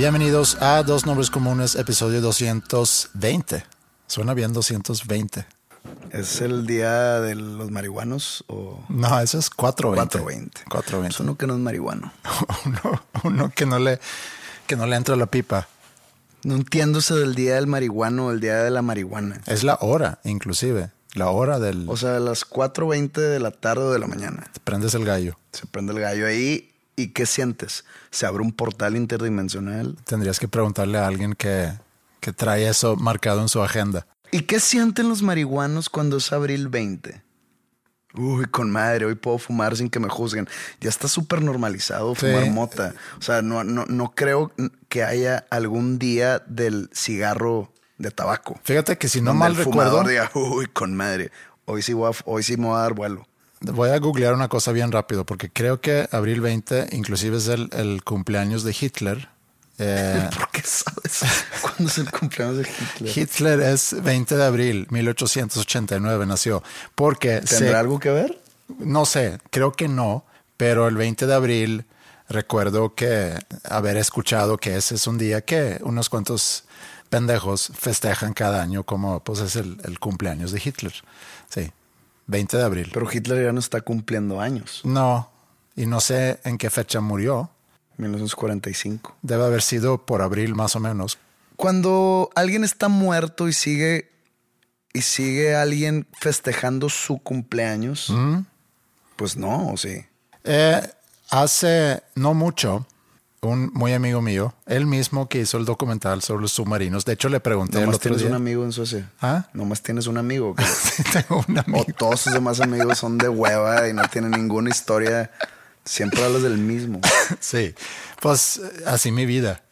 Bienvenidos a Dos Nombres Comunes, episodio 220. Suena bien 220. ¿Es el día de los marihuanos o...? No, eso es 420. 420. 420. Es uno que no es marihuano. uno, uno que no le que no le entra la pipa. No entiendo eso del día del marihuano o el día de la marihuana. Es la hora, inclusive. La hora del... O sea, a las 4.20 de la tarde o de la mañana. Te prendes el gallo. Se prende el gallo ahí. ¿Y qué sientes? ¿Se abre un portal interdimensional? Tendrías que preguntarle a alguien que, que trae eso marcado en su agenda. ¿Y qué sienten los marihuanos cuando es abril 20? Uy, con madre, hoy puedo fumar sin que me juzguen. Ya está súper normalizado fumar Sí. mota. O sea, no, no, no creo que haya algún día del cigarro de tabaco. Fíjate que si no mal el recuerdo, fumador diga, uy, con madre, hoy sí, voy a, hoy sí me voy a dar vuelo. Voy a googlear una cosa bien rápido, porque creo que abril 20 inclusive es el, el cumpleaños de Hitler. Eh, ¿Por qué sabes cuándo es el cumpleaños de Hitler? Hitler es 20 de abril, 1889 nació. Porque se- ¿Tendrá algo que ver? No sé, creo que no, pero el 20 de abril recuerdo que haber escuchado que ese es un día que unos cuantos pendejos festejan cada año como pues es el, el cumpleaños de Hitler. Sí, 20 de abril. Pero Hitler ya no está cumpliendo años. no, y no sé en qué fecha murió. 1945. Debe haber sido por abril más o menos. Cuando alguien está muerto y sigue y sigue alguien festejando su cumpleaños, pues no, o sí. Eh, hace no mucho, un muy amigo mío, él mismo que hizo el documental sobre los submarinos, de hecho le pregunté el Nomás otro tienes día. un amigo en Suecia. ¿Ah? Nomás tienes un amigo. Sí, tengo un amigo. o todos sus demás amigos son de hueva y no tienen ninguna historia. Siempre hablas del mismo. Sí, pues así mi vida.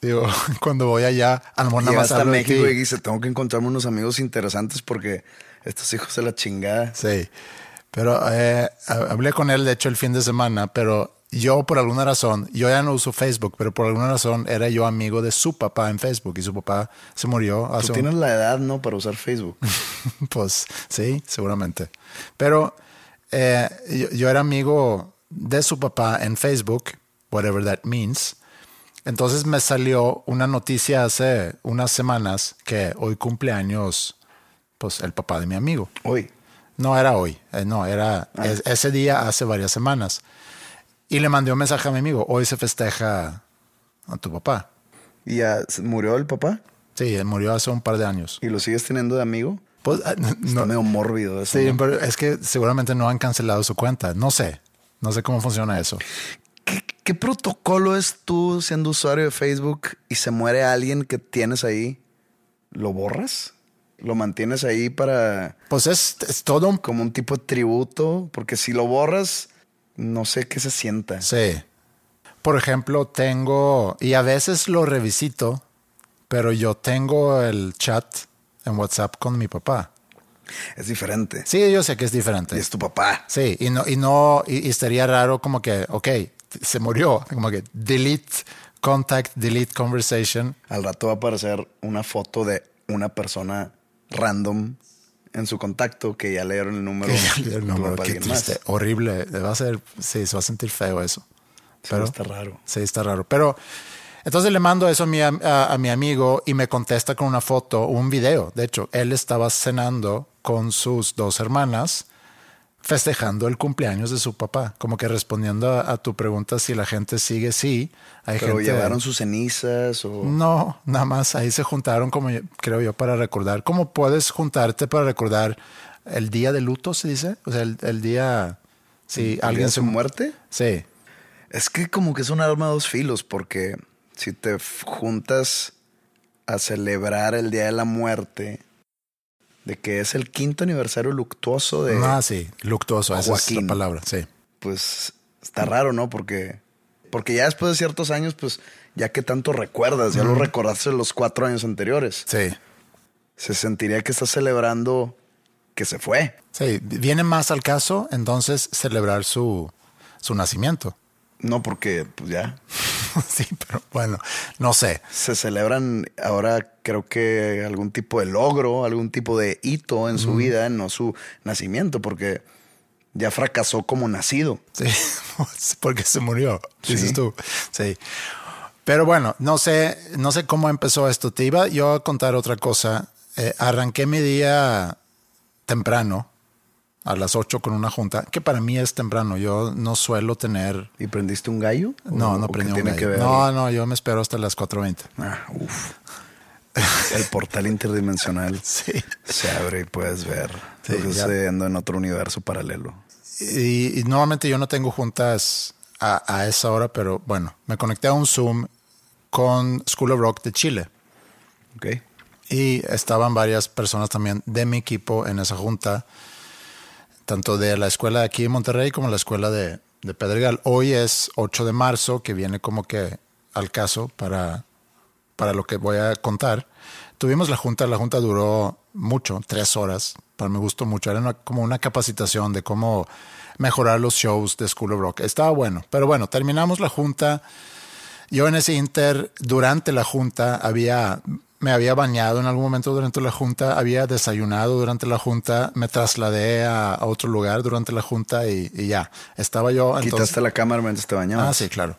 Digo, cuando voy allá, a lo mejor nada más de México y dice, tengo que encontrarme unos amigos interesantes porque estos hijos de la chingada. Sí, pero eh, ha- hablé con él, de hecho, el fin de semana, pero yo por alguna razón, yo ya no uso Facebook, pero por alguna razón era yo amigo de su papá en Facebook y su papá se murió hace Tú un- tienes la edad, ¿no? Para usar Facebook. Pues sí, seguramente. Pero eh, yo, yo era amigo de su papá en Facebook, whatever that means. Entonces me salió una noticia hace unas semanas que hoy cumpleaños, pues el papá de mi amigo. Hoy. No era hoy, eh, no, era es- ese día hace varias semanas. Y le mandé un mensaje a mi amigo, hoy se festeja a tu papá. ¿Y ya murió el papá? Sí, murió hace un par de años. ¿Y lo sigues teniendo de amigo? Pues, ah, no- Está medio mórbido eso. Sí, ¿no? pero es que seguramente no han cancelado su cuenta. No sé. No sé cómo funciona eso. ¿Qué, qué protocolo es tú siendo usuario de Facebook y se muere alguien que tienes ahí? ¿Lo borras? ¿Lo mantienes ahí para Pues es, es todo un... como un tipo de tributo? Porque si lo borras, no sé qué se sienta. Sí. Por ejemplo, tengo... Y a veces lo revisito, pero yo tengo el chat en WhatsApp con mi papá. Es diferente. Sí, yo sé que es diferente. Y es tu papá. Sí, y no, y no, y, y estaría raro como que, ok, se murió, como que delete contact, delete conversation. Al rato va a aparecer una foto de una persona random en su contacto que ya leyeron el número. El número, qué más. triste, horrible. Va a ser, sí, se va a sentir feo eso. Pero está raro. Sí, está raro. Pero entonces le mando eso a mi, a, a mi amigo y me contesta con una foto, un video. De hecho, él estaba cenando con sus dos hermanas, festejando el cumpleaños de su papá. Como que respondiendo a, a tu pregunta si la gente sigue, sí. Hay Pero gente. llevaron sus cenizas o. No, nada más ahí se juntaron como yo- creo yo para recordar. ¿Cómo puedes juntarte para recordar el día de luto, se dice? O sea, el, el día... Si ¿El alguien día de se su muerte? Sí. Es que como que es un arma de dos filos, porque si te juntas a celebrar el Día de la Muerte, de que es el quinto aniversario luctuoso de... Ah, sí, luctuoso, esa es la palabra, sí. Pues está raro, ¿no? Porque, porque ya después de ciertos años, pues ya que tanto recuerdas, ya lo recordaste de los cuatro años anteriores, Sí, se sentiría que estás celebrando que se fue. sí. Viene más al caso entonces celebrar su, su nacimiento. No, porque pues ya sí, pero bueno, no sé. se celebran ahora creo que algún tipo de logro, algún tipo de hito en su vida, no su nacimiento, porque ya fracasó como nacido. Sí, porque se murió, dices Sí. tú. Sí. Pero bueno, no sé, no sé cómo empezó esto. Te iba yo a contar otra cosa. Eh, arranqué mi día temprano, a las 8 con una junta, que para mí es temprano. Yo no suelo tener... ¿Y prendiste un gallo? No, ¿O- no prendí un gallo. que ver? No, no, yo me espero hasta las 4.20. Ah, uf. El portal interdimensional Sí. se abre y puedes ver Sí, lo que ya. está sucediendo en otro universo paralelo. Y, y normalmente yo no tengo juntas a, a esa hora, pero bueno, me conecté a un Zoom con School of Rock de Chile. ¿Ok? Y estaban varias personas también de mi equipo en esa junta, tanto de la escuela de aquí en Monterrey como la escuela de, de Pedregal. Hoy es 8 de marzo, que viene como que al caso para, para lo que voy a contar. Tuvimos la junta, la junta duró mucho, tres horas, para mi gusto mucho. Era una- como una capacitación de cómo mejorar los shows de School of Rock. Estaba bueno, pero bueno, terminamos la junta. Yo en ese inter, durante la junta, había, me había bañado en algún momento durante la junta, había desayunado durante la junta, me trasladé a, a otro lugar durante la junta y, y ya, estaba yo. Quitaste Entonces, la cámara mientras te bañabas. ah, sí, claro.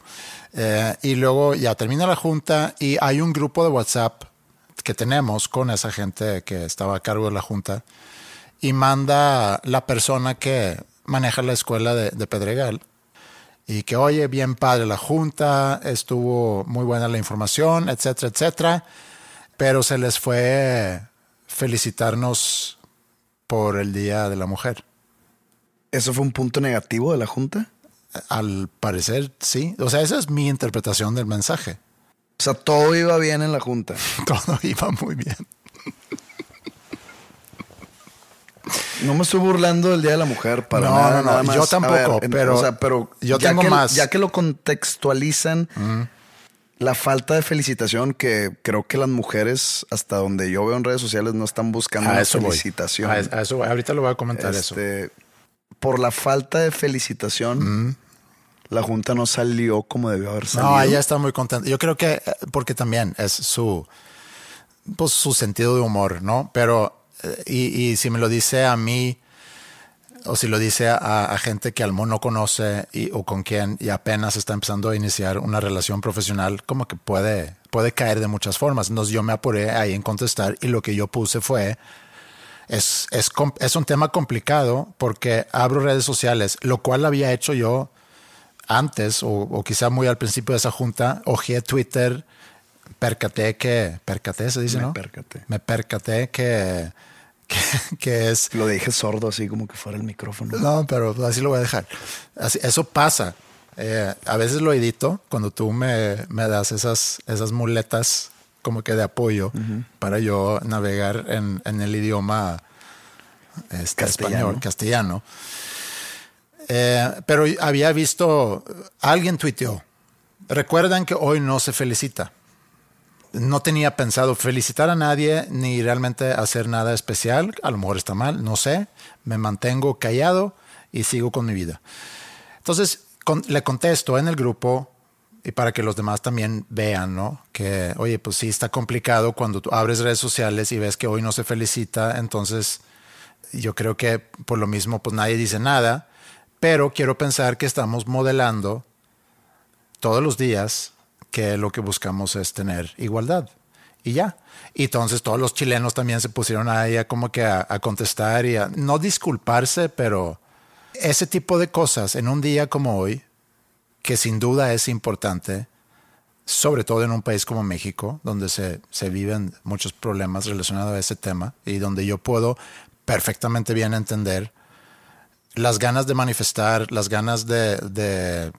Eh, y luego ya termina la junta y hay un grupo de WhatsApp que tenemos con esa gente que estaba a cargo de la junta y manda la persona que maneja la escuela de, de Pedregal y que oye, bien padre la junta, estuvo muy buena la información, etcétera, etcétera, pero se les fue felicitarnos por el Día de la Mujer. ¿Eso fue un punto negativo de la junta? Al parecer, sí. O sea, esa es mi interpretación del mensaje. O sea, todo iba bien en la junta. Todo iba muy bien. No me estoy burlando del Día de la Mujer para No, nada, no, no, nada más. yo tampoco, pero o sea, pero yo ya tengo que, más. Ya que lo contextualizan, la falta de felicitación que creo que las mujeres, hasta donde yo veo en redes sociales, no están buscando una felicitación. A, a eso voy. Ahorita lo voy a comentar eso. Este, Por la falta de felicitación, la junta no salió como debió haber salido. No, ella está muy contenta. Yo creo que eh, porque también es su pues su sentido de humor, ¿no? Pero eh, y, y si me lo dice a mí o si lo dice a, a gente que Almo no conoce y, o con quien y apenas está empezando a iniciar una relación profesional, como que puede puede caer de muchas formas. Entonces yo me apuré ahí en contestar y lo que yo puse fue es, es, es un tema complicado porque abro redes sociales, lo cual había hecho yo antes o, o quizá muy al principio de esa junta, ojeé Twitter, percaté que, percaté se dice, Me ¿no? percaté. Me percaté que, que, que es, Lo dije sordo, así como que fuera el micrófono. no, pero así lo voy a dejar. Así, eso pasa. Eh, a veces lo edito cuando tú me, me das esas, esas muletas como que de apoyo para yo navegar en, en el idioma este, Castellano. español, castellano. Eh, pero había visto, alguien tuiteó, recuerdan que hoy no se felicita. No tenía pensado felicitar a nadie ni realmente hacer nada especial. A lo mejor está mal, no sé. Me mantengo callado y sigo con mi vida. Entonces le contesto en el grupo y para que los demás también vean, ¿no? Que, oye, pues sí está complicado cuando tú abres redes sociales y ves que hoy no se felicita, entonces Yo creo que por lo mismo, pues nadie dice nada, pero quiero pensar que estamos modelando todos los días que lo que buscamos es tener igualdad. Y ya. Y entonces todos los chilenos también se pusieron a como que a, a contestar y a no disculparse, pero ese tipo de cosas en un día como hoy, que sin duda es importante, sobre todo en un país como México, donde se, se viven muchos problemas relacionados a ese tema y donde yo puedo perfectamente bien entender las ganas de manifestar, las ganas de, de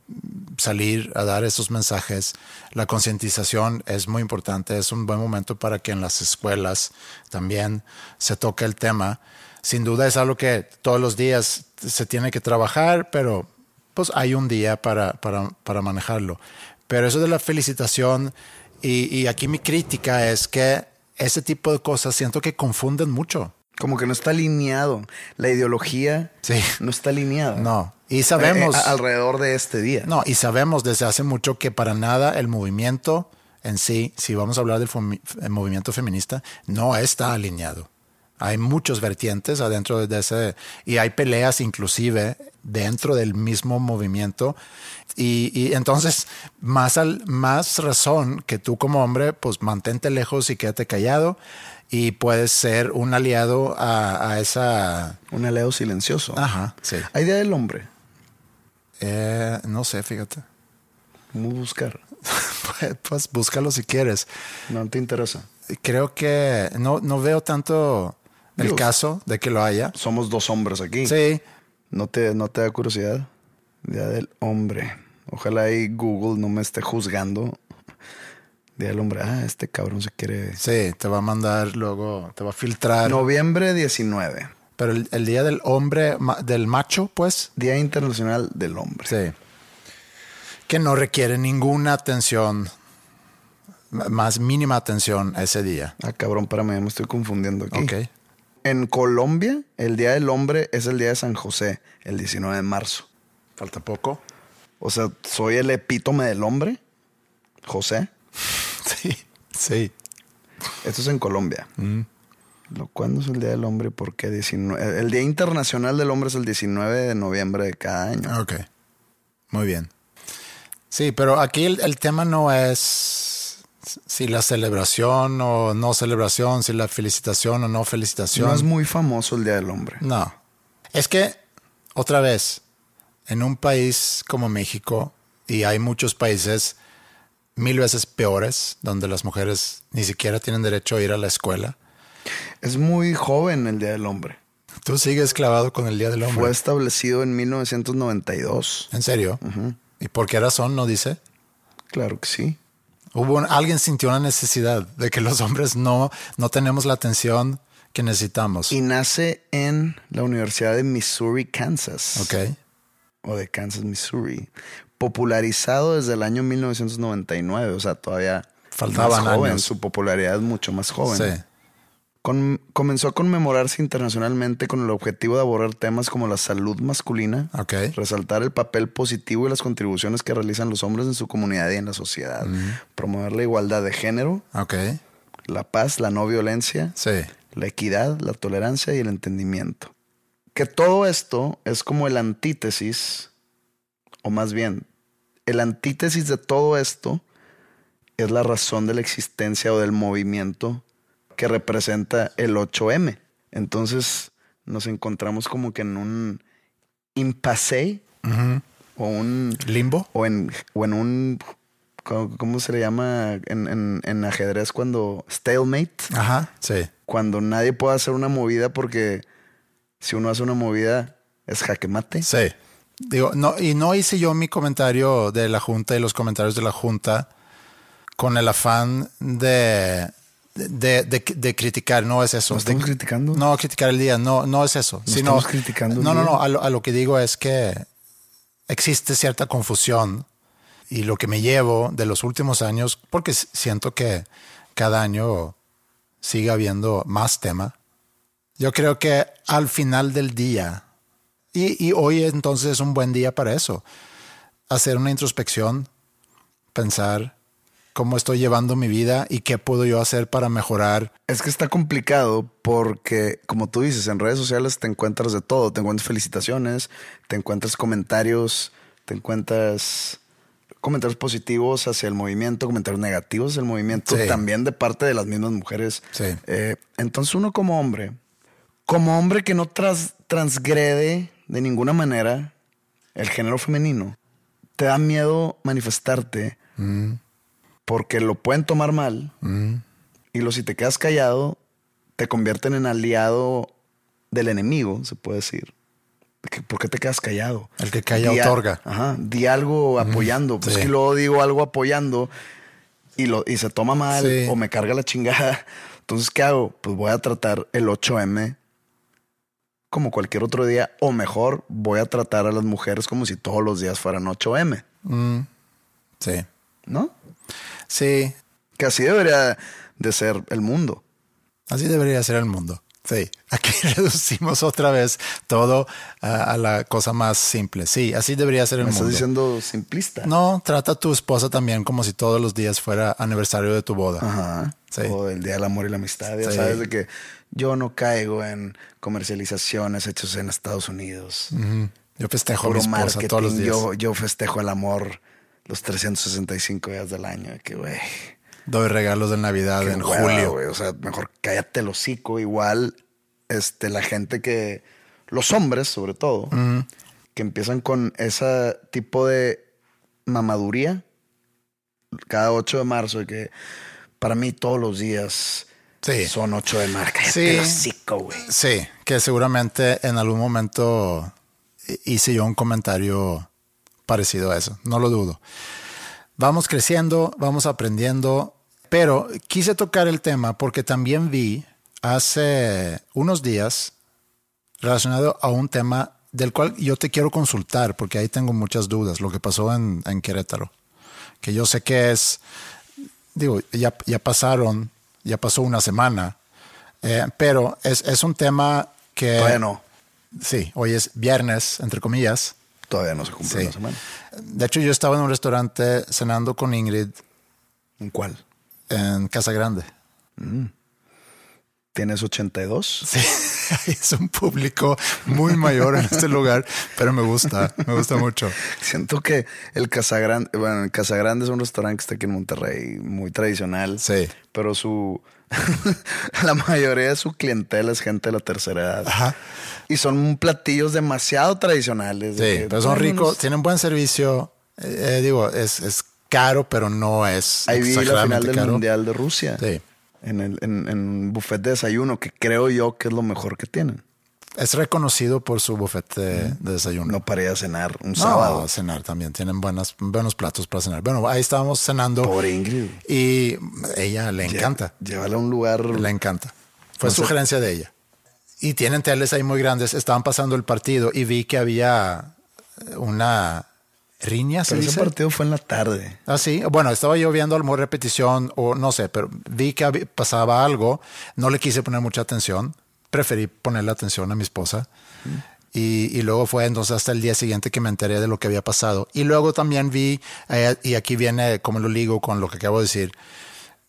salir a dar esos mensajes. La concientización es muy importante, es un buen momento para que en las escuelas también se toque el tema. Sin duda es algo que todos los días se tiene que trabajar, pero pues hay un día para, para, para manejarlo. Pero eso de la felicitación y, y aquí mi crítica es que ese tipo de cosas siento que confunden mucho. Como que no está alineado. La ideología Sí. no está alineada. No. Y sabemos. Eh, eh, alrededor de este día. No, y sabemos desde hace mucho que para nada el movimiento en sí, si vamos a hablar del movimiento feminista, no está alineado. Hay muchos vertientes adentro de ese, y hay peleas inclusive dentro del mismo movimiento. Y, y entonces, más, al, más razón que tú como hombre, pues mantente lejos y quédate callado y puedes ser un aliado a, a esa... Un aleo silencioso. Ajá, sí. Hay día del hombre. Eh, no sé, fíjate. ¿Cómo buscar? Pues, pues búscalo si quieres. No te interesa. Creo que no, no veo tanto el caso de que lo haya. Somos dos hombres aquí. Sí, ¿No te, ¿No te da curiosidad? Día del hombre. Ojalá ahí Google no me esté juzgando. Día del hombre. Ah, este cabrón se quiere. sí, te va a mandar luego, te va a filtrar. Noviembre 19. Pero el, el día del hombre, del macho, pues, Día Internacional del Hombre. sí. Que no requiere ninguna atención, más mínima atención ese día. Ah, cabrón, para mí me estoy confundiendo aquí. Ok. En Colombia, el Día del Hombre es el Día de San José, el 19 de marzo. Falta poco. O sea, soy el epítome del hombre, José. Sí, sí. Esto es en Colombia. Lo- ¿Cuándo es el Día del Hombre? ¿Por qué? 19? El Día Internacional del Hombre es el 19 de noviembre de cada año. Ok. Muy bien. Sí, pero aquí el, el tema no es si la celebración o no celebración, si la felicitación o no felicitación. No es muy famoso el Día del Hombre. No. Es que, otra vez, en un país como México, y hay muchos países mil veces peores, donde las mujeres ni siquiera tienen derecho a ir a la escuela, Es muy joven el Día del Hombre. tú sigues clavado con el Día del Hombre. Fue establecido en 1992. ¿En serio? ¿Y por qué razón no dice? Claro que sí. Hubo alguien sintió una necesidad de que los hombres no, no tenemos la atención que necesitamos. Y nace en la Universidad de Missouri, Kansas. ok. O de Kansas, Missouri. Popularizado desde el año 1999. O sea, todavía Faltaban más joven. años. Su popularidad es mucho más joven. Sí. Con- comenzó a conmemorarse internacionalmente con el objetivo de abordar temas como la salud masculina, resaltar el papel positivo y las contribuciones que realizan los hombres en su comunidad y en la sociedad, promover la igualdad de género, la paz, la no violencia, Sí. la equidad, la tolerancia y el entendimiento. Que todo esto es como el antítesis, o más bien, el antítesis de todo esto es la razón de la existencia o del movimiento que representa el 8M. Entonces nos encontramos como que en un impasse o un ¿Limbo? o en, o en un ¿cómo, cómo se le llama en, en- en ajedrez cuando stalemate? Ajá. Sí. Cuando nadie puede hacer una movida porque si uno hace una movida es jaque mate. Sí. Digo, no, y no hice yo mi comentario de la Junta y los comentarios de la Junta con el afán de, de, de- de criticar, no es eso. ¿No estamos criticando? No, criticar el día, no, no es eso. ¿No sino- estamos criticando No, no, no, a lo, a lo que digo es que existe cierta confusión y lo que me llevo de los últimos años, porque siento que cada año sigue habiendo más tema. Yo creo que al final del día, y, y hoy entonces es un buen día para eso, hacer una introspección, pensar cómo estoy llevando mi vida y qué puedo yo hacer para mejorar. Es que está complicado porque, como tú dices, en redes sociales te encuentras de todo. Te encuentras felicitaciones, te encuentras comentarios, te encuentras comentarios positivos hacia el movimiento, comentarios negativos hacia el movimiento, Sí. también de parte de las mismas mujeres. Sí. Eh, entonces uno como hombre, como hombre que no tras- transgrede de ninguna manera el género femenino, te da miedo manifestarte porque lo pueden tomar mal y lo si te quedas callado te convierten en aliado del enemigo, se puede decir. ¿Por qué te quedas callado? El que calla Di otorga. Ajá, di algo apoyando. Pues sí. que luego digo algo apoyando y, lo, y se toma mal Sí. o me carga la chingada. Entonces, ¿qué hago? Pues voy a tratar el 8M como cualquier otro día o mejor voy a tratar a las mujeres como si todos los días fueran 8M, Sí. ¿no? Sí, Que así debería de ser el mundo. así debería ser el mundo. Sí, aquí reducimos otra vez todo a, a la cosa más simple. Sí, así debería ser el Me mundo. estás diciendo simplista. No, trata a tu esposa también como si todos los días fuera aniversario de tu boda. Ajá. Sí. O el Día del Amor y la Amistad. Ya Sí. sabes de que yo no caigo en comercializaciones hechas en Estados Unidos. Yo festejo a mi esposa todos los días. Yo, yo festejo el amor los 365 días del año. Que, güey. Doy regalos de Navidad en hueva, julio. O sea, mejor cállate el hocico. Igual, este, la gente que. Los hombres, sobre todo, que empiezan con ese tipo de mamaduría cada 8 de marzo, que para mí todos los días Sí. son 8 de. Cállate Sí. hocico, güey. Sí, que seguramente en algún momento hice yo un comentario parecido a eso, no lo dudo. Vamos creciendo, vamos aprendiendo, pero quise tocar el tema porque también vi hace unos días relacionado a un tema del cual yo te quiero consultar porque ahí tengo muchas dudas, lo que pasó en, en Querétaro, que yo sé que es, digo, ya, ya pasaron, ya pasó una semana, eh, pero es, es un tema que... Todavía no. Sí, hoy es viernes, entre comillas. Todavía no se cumple Sí. una semana. De hecho, yo estaba en un restaurante cenando con Ingrid ¿En cuál? en Casa Grande. ¿Tienes 82? Sí, es un público muy mayor en este lugar, pero me gusta, me gusta mucho. Siento que el Casagrande, bueno, el Casagrande es un restaurante que está aquí en Monterrey, muy tradicional. Sí. Pero su, la mayoría de su clientela es gente de la tercera edad. Ajá. Y son platillos demasiado tradicionales. de Sí, que, pero son bueno, ricos, tienen buen servicio. Eh, eh, digo, es, es caro, pero no es Ahí vi la final del caro. Mundial de Rusia. Sí. En, el, en, en buffet de desayuno, que creo yo que es lo mejor que tienen. Es reconocido por su bufete de, de desayuno. No para ir a cenar un No, sábado. a cenar también. Tienen buenas, buenos platos para cenar. Bueno, ahí estábamos cenando. Pobre Ingrid. Y ella le encanta. Llévala a un lugar. Le encanta. Fue No sé. sugerencia de ella. Y tienen teles ahí muy grandes. Estaban pasando el partido y vi que había una riña, ¿se Pero ese dice? partido fue en la tarde. Ah, sí. Bueno, estaba yo viendo a lo mejor repetición o no sé, pero vi que pasaba algo. No le quise poner mucha atención. Preferí ponerle atención a mi esposa. Y, y luego fue entonces hasta el día siguiente que me enteré de lo que había pasado. Y luego también vi, eh, y aquí viene como lo ligo con lo que acabo de decir,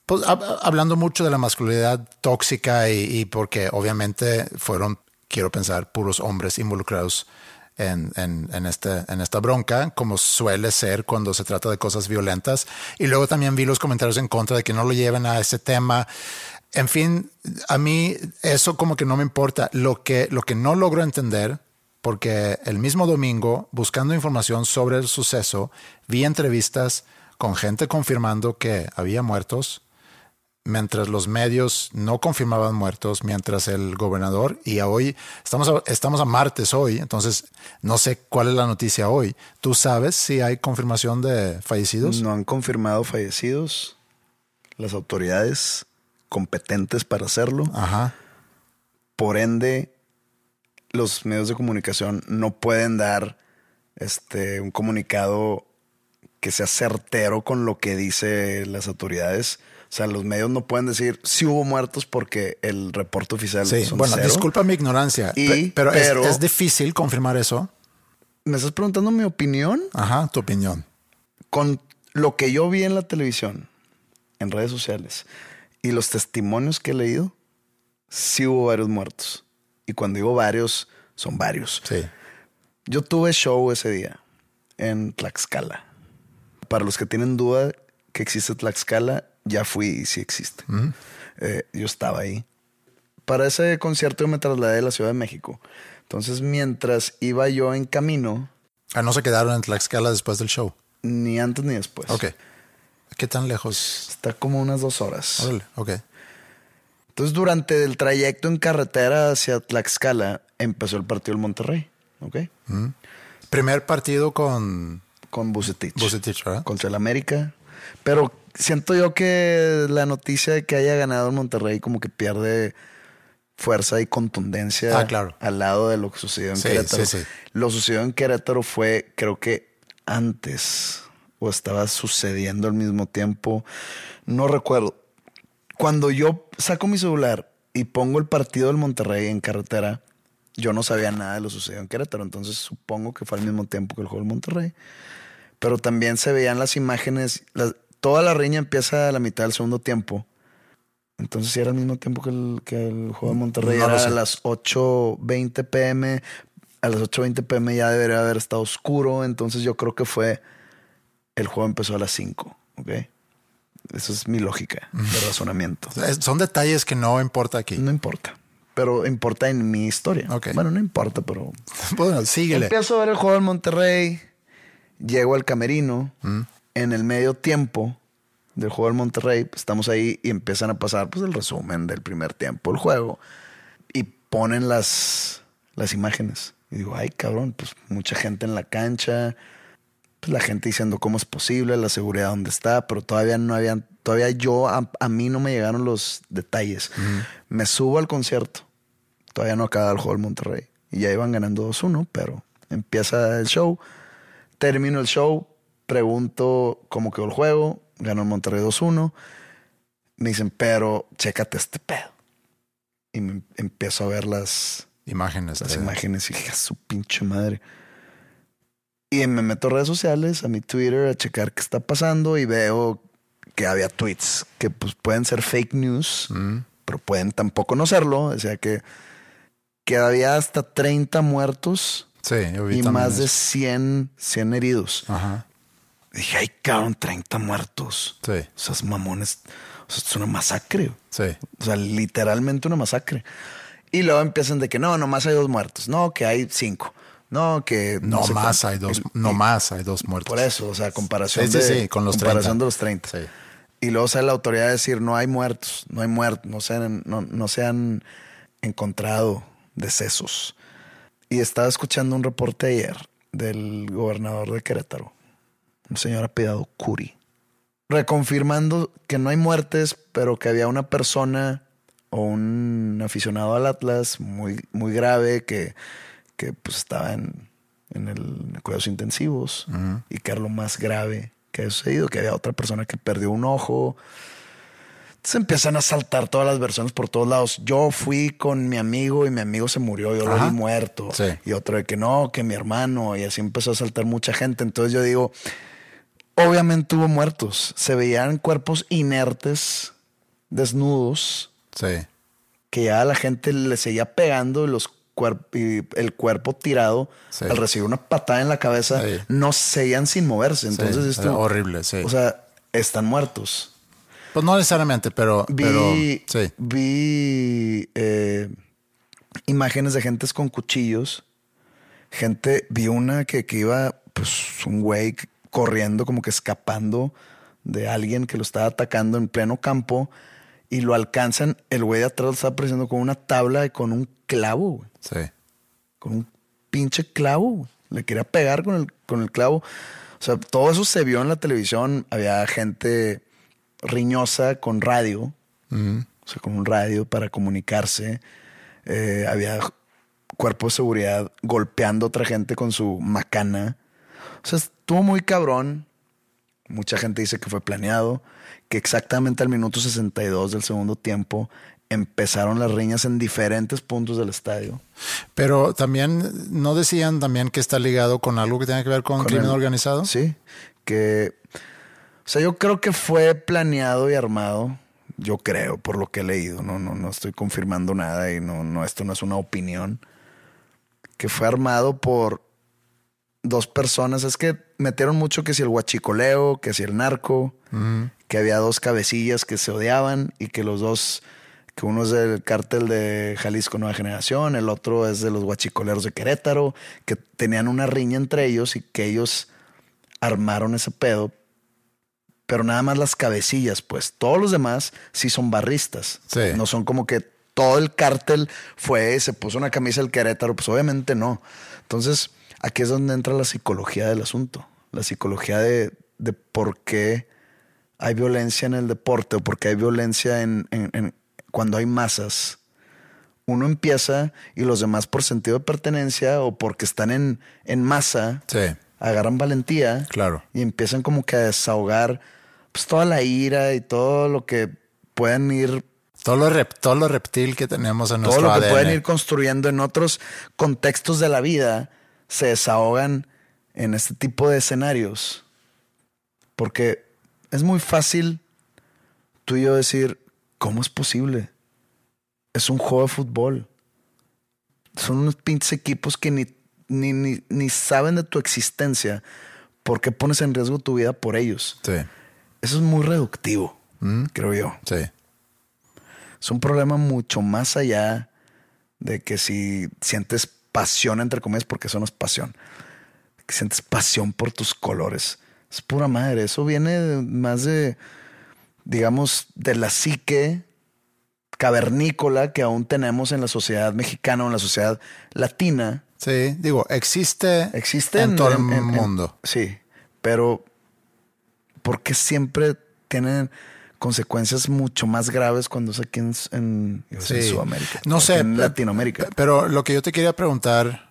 pues hab- hablando mucho de la masculinidad tóxica y, y porque obviamente fueron, quiero pensar, puros hombres involucrados en, en, en, este, en esta bronca, como suele ser cuando se trata de cosas violentas. Y luego también vi los comentarios en contra de que no lo lleven a ese tema. En fin, a mí eso como que no me importa. Lo que, lo que no logro entender, porque el mismo domingo, buscando información sobre el suceso, vi entrevistas con gente confirmando que había muertos, mientras los medios no confirmaban muertos, mientras el gobernador, y a hoy, estamos a, estamos a martes hoy, entonces no sé cuál es la noticia hoy. ¿Tú sabes si hay confirmación de fallecidos? No han confirmado fallecidos. Las autoridades competentes para hacerlo. Ajá. Por ende, los medios de comunicación no pueden dar este, un comunicado que sea certero con lo que dice las autoridades. O sea, los medios no pueden decir si hubo muertos porque el reporte oficial Sí, son bueno, cero. disculpa mi ignorancia, Y- pe- pero, es- pero- es, difícil confirmar eso. ¿Me estás preguntando mi opinión? Ajá, tu opinión. Con lo que yo vi en la televisión, en redes sociales y los testimonios que he leído, sí hubo varios muertos. Y cuando digo varios, son varios. Sí. Yo tuve show ese día en Tlaxcala. Para los que tienen duda que existe Tlaxcala, ya fui y sí existe. Eh, yo estaba ahí. Para ese concierto yo me trasladé de la Ciudad de México. Entonces, mientras iba yo en camino, Ah, no se quedaron en Tlaxcala después del show. ni antes ni después. Ok. ¿Qué tan lejos? Está como unas dos horas. Órale, ok. Entonces, durante el trayecto en carretera hacia Tlaxcala, empezó el partido del Monterrey. ¿Ok? Primer partido con Con Bucetich. Bucetich, ¿verdad? contra el América. Pero siento yo que la noticia de que haya ganado el Monterrey como que pierde fuerza y contundencia Ah, claro. al lado de lo que sucedió en Sí, Querétaro. sí, sí. Lo sucedió en Querétaro fue, creo que antes o estaba sucediendo al mismo tiempo. No recuerdo. Cuando yo saco mi celular y pongo el partido del Monterrey en carretera, yo no sabía nada de lo sucedido en Querétaro. Entonces supongo que fue al mismo tiempo que el juego del Monterrey pero también se veían las imágenes. Toda la riña empieza a la mitad del segundo tiempo. Entonces, si era al mismo tiempo que el, que el juego de Monterrey, No era sé. a las 8.20 pm. A las 8.20 pm ya debería haber estado oscuro. Entonces, yo creo que fue. El juego empezó a las 5. ¿Ok? Esa es mi lógica de razonamiento. Son detalles que no importa aquí. No importa. Pero importa en mi historia. Ok. Bueno, no importa, pero Bueno, síguele. Empiezo a ver el juego del Monterrey. Llego al camerino. Mm. En el medio tiempo del juego del Monterrey, pues, estamos ahí y empiezan a pasar pues, el resumen del primer tiempo del juego. Y ponen las, las imágenes. Y digo, ay, cabrón, pues mucha gente en la cancha. Pues la gente diciendo cómo es posible, la seguridad dónde está, pero todavía no habían, todavía yo, a, a mí no me llegaron los detalles. Me subo al concierto. Todavía no acaba el juego del Monterrey. Y ya iban ganando 2-1, pero empieza el show. Termino el show, pregunto cómo quedó el juego. Ganó el Monterrey 2-1. Me dicen, pero chécate este pedo. Y me empiezo a ver las, Imágenes. las imágenes y dije, "A su pinche madre. Y me meto a redes sociales, a mi Twitter, a checar qué está pasando y veo que había tweets que pues pueden ser fake news, Mm. pero pueden tampoco no serlo. O sea que, que había hasta 30 muertos Sí, y más de eso. 100, 100 heridos. Ajá. Dije, ay, cabrón, 30 muertos. Sí, O sea, mamones. O sea, es una masacre. sí. O sea, literalmente una masacre. Y luego empiezan de que no, nomás hay dos muertos. No, que hay cinco. No, que No, sé más hay dos, no y- más hay dos muertos. Por eso, o sea, comparación Sí, sí, de, sí, con los comparación 30. de los 30. Sí. Y luego sale la autoridad a decir, no hay muertos, no hay muertos, no se han, no, no se han encontrado decesos. Y estaba escuchando un reporte ayer del gobernador de Querétaro, un señor apellidado Curi, reconfirmando que no hay muertes, pero que había una persona o un aficionado al Atlas muy, muy grave que, que pues estaba en, en el cuidados intensivos y que era lo más grave que ha sucedido, que había otra persona que perdió un ojo. Se empiezan a saltar todas las versiones por todos lados. Yo fui con mi amigo y mi amigo se murió, yo lo vi muerto. Sí. Y otro de que no, que mi hermano. Y así empezó a saltar mucha gente. Entonces yo digo, obviamente hubo muertos. Se veían cuerpos inertes, desnudos, Sí. que ya la gente le seguía pegando los cuerp- y el cuerpo tirado Sí. al recibir una patada en la cabeza Sí. no seguían sin moverse. Entonces esto, era horrible, sí. O sea, están muertos. Pues no necesariamente, pero, Vi, pero sí. vi eh, imágenes de gentes con cuchillos. Gente, vi una que, que iba, pues, un güey corriendo, como que escapando de alguien que lo estaba atacando en pleno campo y lo alcanzan. El güey de atrás lo estaba presionando con una tabla y con un clavo, güey. Sí. Con un pinche clavo. güey. Le quería pegar con el, con el clavo. O sea, todo eso se vio en la televisión. Había gente riñosa con radio. O sea, con un radio para comunicarse. Eh, había cuerpos de seguridad golpeando a otra gente con su macana. O sea, estuvo muy cabrón. Mucha gente dice que fue planeado, que exactamente al minuto 62 del segundo tiempo empezaron las riñas en diferentes puntos del estadio. Pero también, ¿no decían también que está ligado con algo que tenga que ver con, Con crimen el- organizado? Sí, que, o O sea, yo creo que fue planeado y armado. Yo creo, por lo que he leído. No, no, no estoy confirmando nada y no, no, esto no es una opinión. Que fue armado por dos personas. Es que metieron mucho que si el huachicoleo, que si el narco, que había dos cabecillas que se odiaban y que los dos, que uno es del cártel de Jalisco Nueva Generación, el otro es de los huachicoleros de Querétaro, que tenían una riña entre ellos y que ellos armaron ese pedo. Pero nada más las cabecillas, pues. Todos los demás sí son barristas. Sí. No son como que todo el cártel fue, se puso una camisa del Querétaro. Pues obviamente no. Entonces, aquí es donde entra la psicología del asunto. La psicología de, de por qué hay violencia en el deporte o por qué hay violencia en, en- en- cuando hay masas. Uno empieza y los demás por sentido de pertenencia o porque están en, en masa, Sí, agarran valentía claro. y empiezan como que a desahogar pues, toda la ira y todo lo que pueden ir, Todo lo, rep- todo lo reptil que tenemos en todo nuestro lo que ADN. pueden ir construyendo en otros contextos de la vida, se desahogan en este tipo de escenarios. Porque es muy fácil tú y yo decir, ¿cómo es posible? Es un juego de fútbol. Son unos pinches equipos que ni, ni, ni, ni saben de tu existencia. ¿Por qué pones en riesgo tu vida por ellos? Sí, Eso es muy reductivo, creo yo. sí. Es un problema mucho más allá de que si sientes pasión, entre comillas, porque eso no es pasión. Que sientes pasión por tus colores. Es pura madre. Eso viene más de, digamos, de la psique cavernícola que aún tenemos en la sociedad mexicana o en la sociedad latina. Sí, digo, existe, Existe en, todo el en- en- mundo. sí, pero porque siempre tienen consecuencias mucho más graves cuando es aquí en, en- Sí. Sudamérica. No sé. En Latinoamérica. pe- Pero lo que yo te quería preguntar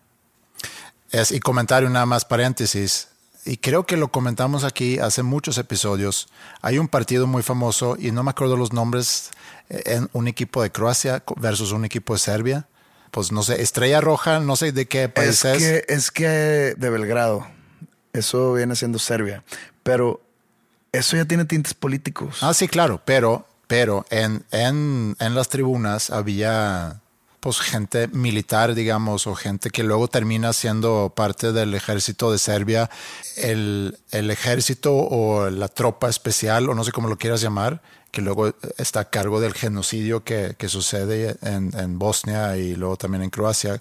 es, y comentario nada más paréntesis, y creo que lo comentamos aquí hace muchos episodios. Hay un partido muy famoso, y no me acuerdo los nombres, eh, en un equipo de Croacia versus un equipo de Serbia. Pues no sé, Estrella Roja, no sé de qué país es, es. que, es que de Belgrado. Eso viene siendo Serbia. Pero eso ya tiene tintes políticos. Ah, sí, claro, pero, pero en, en, en las tribunas había pues gente militar, digamos, o gente que luego termina siendo parte del ejército de Serbia, el, el ejército o la tropa especial, o no sé cómo lo quieras llamar, que luego está a cargo del genocidio que, que sucede en, en Bosnia y luego también en Croacia.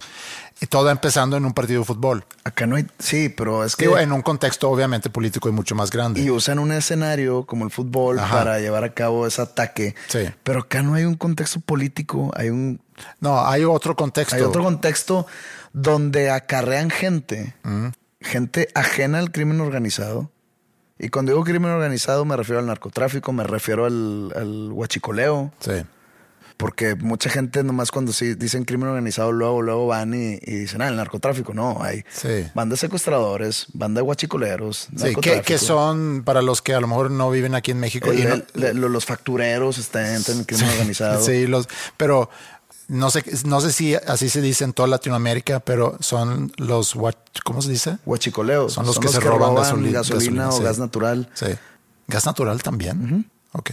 Y todo empezando en un partido de fútbol. Acá no hay. Sí, pero es que. Digo, en un contexto obviamente político y mucho más grande. y usan un escenario como el fútbol Ajá. para llevar a cabo ese ataque. Sí. Pero acá no hay un contexto político, hay un no, hay otro contexto. Hay otro contexto donde acarrean gente, gente ajena al crimen organizado. Y cuando digo crimen organizado me refiero al narcotráfico, me refiero al, al huachicoleo, Sí. porque mucha gente nomás cuando sí dicen crimen organizado luego, luego van y, y dicen, ah, el narcotráfico. No, hay Sí. banda de secuestradores, banda de huachicoleros, Sí, que, son para los que a lo mejor no viven aquí en México. El- y no- el- le- lo- los factureros están en crimen organizado. Sí, los, pero no sé, no sé si así se dice en toda Latinoamérica, pero son los, ¿cómo se dice? Huachicoleos. Son los que se roban gasoli- gasolina, gasolina, o sí. gas natural. Sí. ¿Gas natural también? Ok.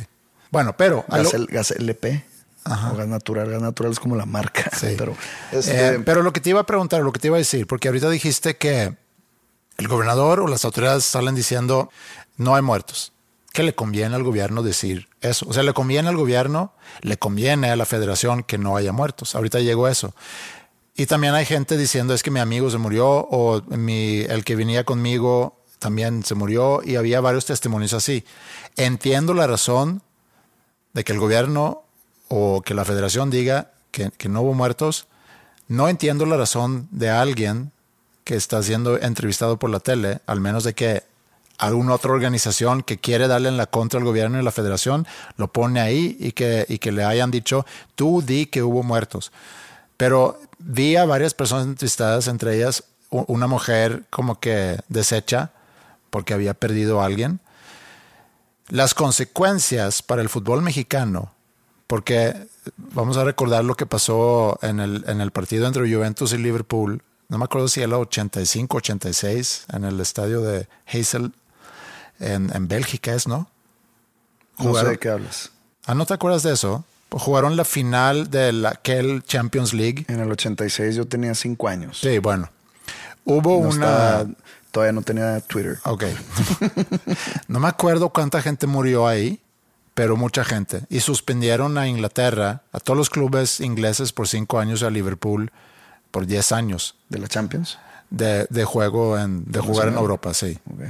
Bueno, pero... a lo- Gas, gas LP. O gas natural. Gas natural es como la marca. Sí. Pero, este, Eh, pero lo que te iba a preguntar, lo que te iba a decir, porque ahorita dijiste que el gobernador o las autoridades salen diciendo no hay muertos. ¿Qué le conviene al gobierno decir eso? O sea, le conviene al gobierno, le conviene a la federación que no haya muertos. Ahorita llegó eso. Y también hay gente diciendo es que mi amigo se murió o el que venía conmigo también se murió y había varios testimonios así. Entiendo la razón de que el gobierno o que la federación diga que no hubo muertos. No entiendo la razón de alguien que está siendo entrevistado por la tele, al menos de que alguna otra organización que quiere darle en la contra al gobierno y la federación lo pone ahí y que, y que le hayan dicho, tú di que hubo muertos. Pero vi a varias personas entrevistadas, entre ellas una mujer como que deshecha porque había perdido a alguien. Las consecuencias para el fútbol mexicano, porque vamos a recordar lo que pasó en el, en el partido entre Juventus y Liverpool, no me acuerdo si era 85, 86, en el estadio de Hazel, en, en Bélgica es, ¿no? No sé Jugaron- de qué hablas. Ah, ¿no te acuerdas de eso? Jugaron la final de la aquel Champions League. En el 86 yo tenía cinco años. Sí, bueno. Hubo No una... estaba- todavía no tenía Twitter. Ok. no me acuerdo cuánta gente murió ahí, pero mucha gente. Y suspendieron a Inglaterra, a todos los clubes ingleses por cinco años, y a Liverpool por diez años ¿De la Champions? de, de juego, en, de jugar en. Europa, sí. Ok.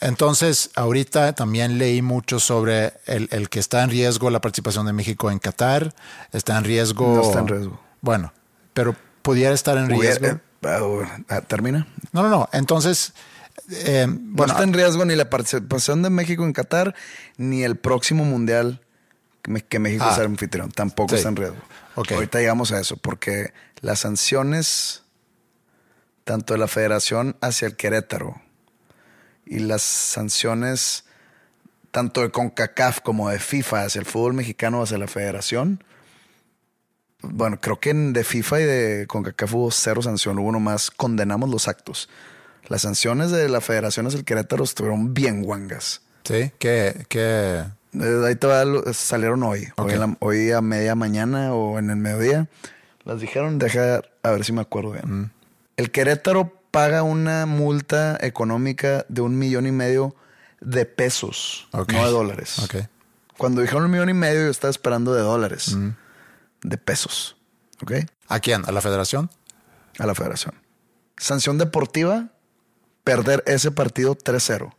Entonces, ahorita también leí mucho sobre el, el que está en riesgo la participación de México en Qatar. Está en riesgo. No está en riesgo. Bueno, pero pudiera estar en riesgo. eh, ah, ¿Termina? No, no, no. Entonces, eh, no está en riesgo ni la participación de México en Qatar, ni el próximo mundial que, México Ah. sea anfitrión. Tampoco Sí. está en riesgo. Ahorita llegamos a eso, porque las sanciones, tanto de la federación hacia el Querétaro y las sanciones tanto de CONCACAF como de FIFA hacia el fútbol mexicano hacia la federación. Bueno, creo que en de FIFA y de CONCACAF hubo cero sanción, hubo nomás condenamos los actos. Las sanciones de la federación hacia el Querétaro estuvieron bien guangas. sí, que, que Eh, Ahí te va, salieron hoy, Ok. hoy, la- hoy a media mañana o en el mediodía. Las dijeron, deja a ver si me acuerdo bien. Mm. El Querétaro paga una multa económica de un millón y medio de pesos, no de dólares. Cuando dijeron un millón y medio, yo estaba esperando de dólares, Mm. de pesos. ¿A quién? ¿A la federación? A la federación. Sanción deportiva, perder ese partido 3-0.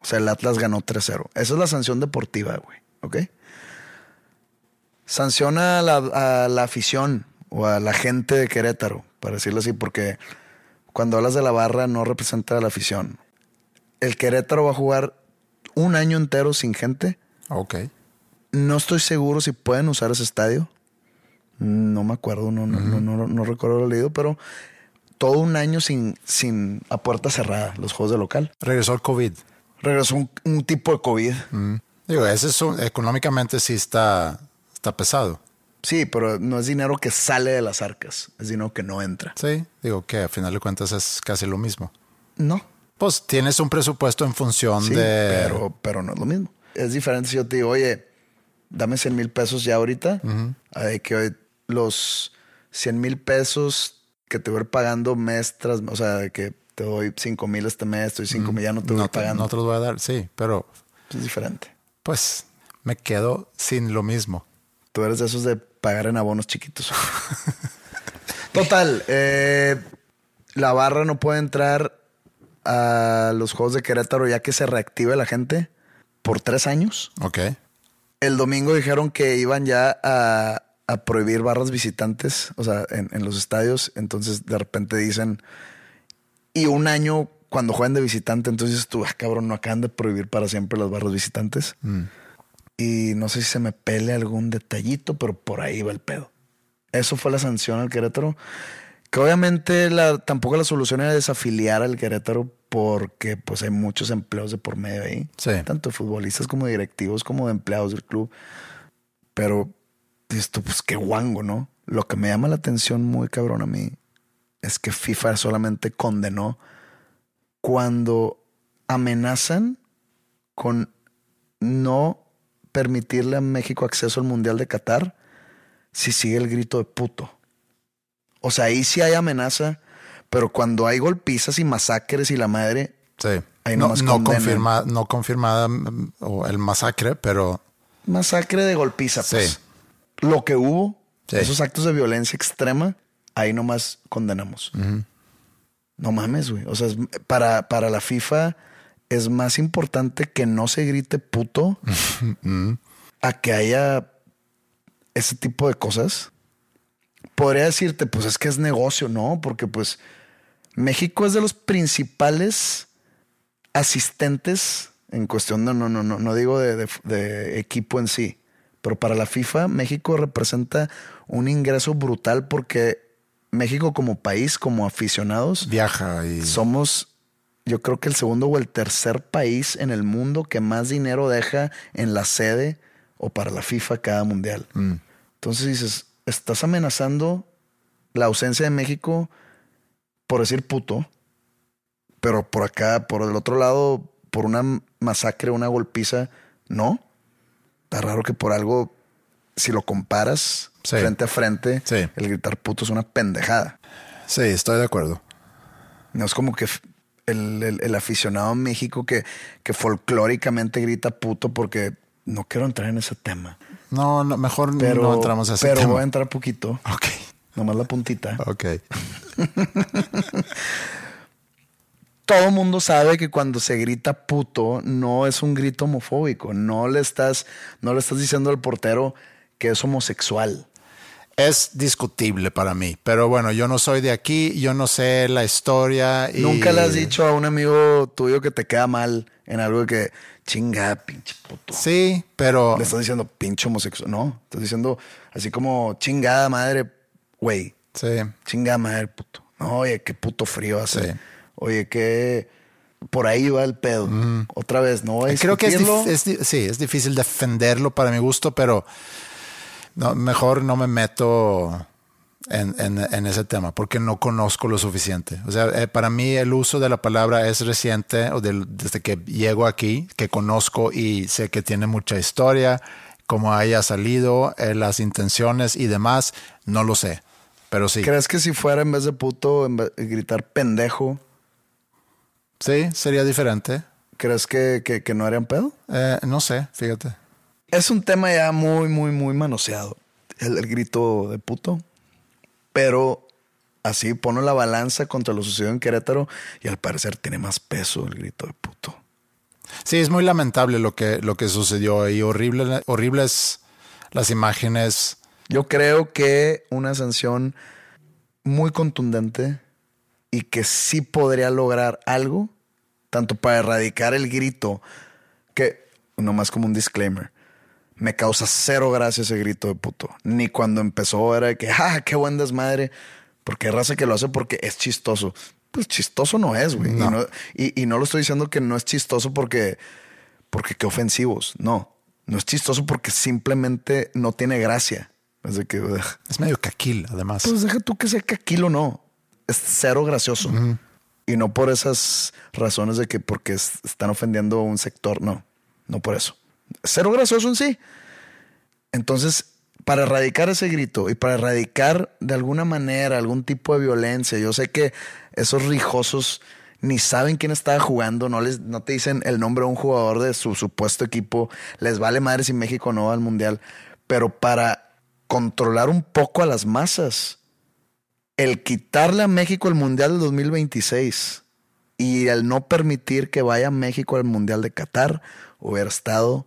O sea, el Atlas ganó 3-0. Esa es la sanción deportiva, güey. ¿Ok? Sanciona a la, a la afición o a la gente de Querétaro, para decirlo así, porque cuando hablas de la barra no representa a la afición. El Querétaro va a jugar un año entero sin gente. Ok. No estoy seguro si pueden usar ese estadio. No me acuerdo, no, no, no, no, no recuerdo lo leído, pero todo un año sin, sin a puerta cerrada, los juegos de local. Regresó el COVID. Regresó un, un tipo de COVID. Mm. Digo, ese es un- económicamente sí está, está pesado. Sí, pero no es dinero que sale de las arcas, es dinero que no entra. Sí, digo que a final de cuentas es casi lo mismo. No, Pues tienes un presupuesto en función sí, de... pero, pero no es lo mismo. Es diferente si yo te digo, oye, dame 100 mil pesos ya ahorita, a de que hoy los 100 mil pesos que te voy a ir pagando mes tras, o sea, que te doy 5 mil este mes, estoy 5 mil, ya no te voy no, te, pagando. no te los voy a dar, sí, pero Es diferente. pues me quedo sin lo mismo. Tú eres de esos de pagar en abonos chiquitos. Total, eh, la barra no puede entrar a los Juegos de Querétaro ya que se reactive la gente por tres años. Ok. El domingo dijeron que iban ya a, a prohibir barras visitantes, o sea, en, en los estadios. Entonces de repente dicen, y un año cuando juegan de visitante, entonces tú, ah, cabrón, no acaban de prohibir para siempre las barras visitantes. Y no sé si se me pele algún detallito, pero por ahí va el pedo. Eso fue la sanción al Querétaro. Que obviamente la, tampoco la solución era desafiliar al Querétaro porque pues hay muchos empleos de por medio ahí. Sí. Tanto futbolistas como directivos como de empleados del club. Pero esto pues qué guango, ¿no? Lo que me llama la atención muy cabrón a mí es que FIFA solamente condenó cuando amenazan con no permitirle a México acceso al Mundial de Qatar si sigue el grito de puto. O sea, ahí sí hay amenaza, pero cuando hay golpizas y masacres y la madre, Sí. Ahí no, no, confirma, no confirmada mm, o el masacre, pero masacre de golpiza, pues. Sí. Lo que hubo, Sí. esos actos de violencia extrema, ahí nomás condenamos. No mames, güey. O sea, para, para la FIFA es más importante que no se grite puto a que haya ese tipo de cosas. Podría decirte, pues es que es negocio, ¿no? Porque pues México es de los principales asistentes en cuestión de, no, no, no, no digo de, de- de equipo en sí, pero para la FIFA México representa un ingreso brutal porque México como país, como aficionados, viaja y somos yo creo que el segundo o el tercer país en el mundo que más dinero deja en la sede o para la FIFA cada mundial. Entonces dices, estás amenazando la ausencia de México por decir puto, pero por acá, por el otro lado, por una masacre, una golpiza, no. Está raro que por algo, si lo comparas Sí. frente a frente, Sí. el gritar puto es una pendejada. Sí, estoy de acuerdo. No es como que el, el- el aficionado en México que, que folclóricamente grita puto porque no quiero entrar en ese tema. No, no mejor Pero, no entramos a ese pero tema. voy a entrar poquito, Ok, nomás la puntita. ok. todo mundo sabe que cuando se grita puto no es un grito homofóbico. No le estás, no le estás diciendo al portero que es homosexual. Es discutible para mí, pero bueno, yo no soy de aquí, yo no sé la historia. Y... Nunca le has dicho a un amigo tuyo que te queda mal en algo de que chinga, pinche puto. Sí, pero Le estás diciendo pinche homosexual. No, estás diciendo así como chingada madre, güey. sí, Chingada madre, puto. No, oye, qué puto frío hace. Sí. Oye, qué. Por ahí va el pedo. Otra vez, no voy a creo que es, es sí, es difícil defenderlo para mi gusto, pero no, mejor no me meto en, en- en ese tema porque no conozco lo suficiente. O sea, eh, para mí el uso de la palabra es reciente o desde que llego aquí, que conozco y sé que tiene mucha historia, cómo haya salido, eh, las intenciones y demás, no lo sé. Pero sí, ¿Crees que si fuera en vez de puto, en vez de gritar pendejo, sí, sería diferente. crees que, que- que no harían pedo? Eh, no sé, fíjate. Es un tema ya muy, muy, muy manoseado. El, el grito de puto. Pero así pone la balanza contra lo sucedido en Querétaro y al parecer tiene más peso el grito de puto. Sí, es muy lamentable lo que, lo que sucedió y horrible, horribles las imágenes. Yo creo que una sanción muy contundente y que sí podría lograr algo, tanto para erradicar el grito, que nomás como un disclaimer, me causa cero gracia ese grito de puto. Ni cuando empezó era de que, ¡ah, qué buen desmadre! Porque hay raza que lo hace porque es chistoso. Pues chistoso no es, güey. No. Y, no, y- y no lo estoy diciendo que no es chistoso porque, porque qué ofensivos. No, no es chistoso porque simplemente no tiene gracia. Es de que. Es medio caquil, además. pues deja tú que sea caquilo o no. Es cero gracioso. Y no por esas razones de que porque es- están ofendiendo a un sector. No, no por eso. Cero gracioso en sí. Entonces, para erradicar ese grito y para erradicar de alguna manera algún tipo de violencia, yo sé que esos rijosos ni saben quién estaba jugando, no, les, no te dicen el nombre de un jugador de su supuesto equipo, les vale madre si México no va al mundial, pero para controlar un poco a las masas, el quitarle a México el mundial del 2026 y el no permitir que vaya México al mundial de Qatar hubiera estado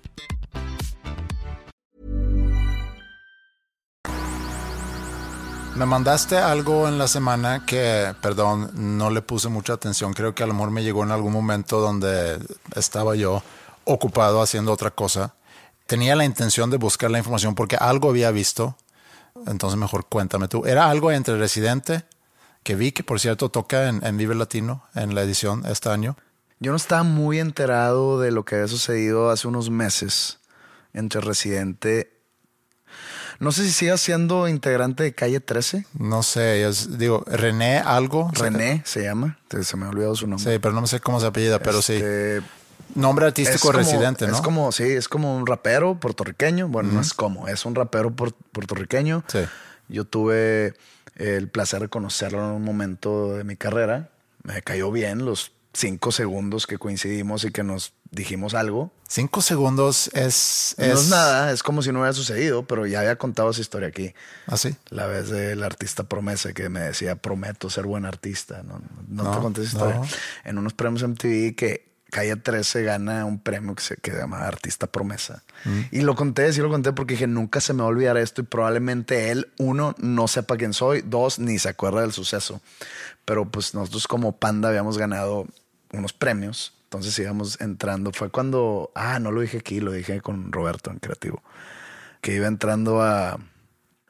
Me mandaste algo en la semana que, perdón, no le puse mucha atención. Creo que a lo mejor me llegó en algún momento donde estaba yo ocupado haciendo otra cosa. Tenía la intención de buscar la información porque algo había visto. Entonces mejor cuéntame tú. Era algo entre Residente, que vi que por cierto toca en, en Vive Latino en la edición este año. Yo no estaba muy enterado de lo que había sucedido hace unos meses entre Residente. No sé si siga siendo integrante de Calle 13. No sé, es, digo, René algo. René se llama. Se me ha olvidado su nombre. Sí, pero no me sé cómo se apellida, pero sí. Este, Nombre artístico como- residente, ¿no? Es como, sí, es como un rapero puertorriqueño. Bueno, no es como, es un rapero puer- puertorriqueño. Sí. Yo tuve el placer de conocerlo en un momento de mi carrera. Me cayó bien los cinco segundos que coincidimos y que nos dijimos algo. Cinco segundos es... No es nada, es como si no hubiera sucedido, pero ya había contado esa historia aquí. ¿Así? La vez del artista promesa que me decía, prometo ser buen artista. No, no, No, te conté esa historia. no. En unos premios MTV que Calle 13 gana un premio que se, que se llama Artista Promesa. Mm. Y lo conté, sí lo conté porque dije, nunca se me va a olvidar esto y probablemente él, uno, no sepa quién soy, dos, ni se acuerda del suceso. Pero pues nosotros como Panda habíamos ganado unos premios, entonces íbamos entrando. Fue cuando, ah, no lo dije aquí, lo dije con Roberto en Creativo, que iba entrando a,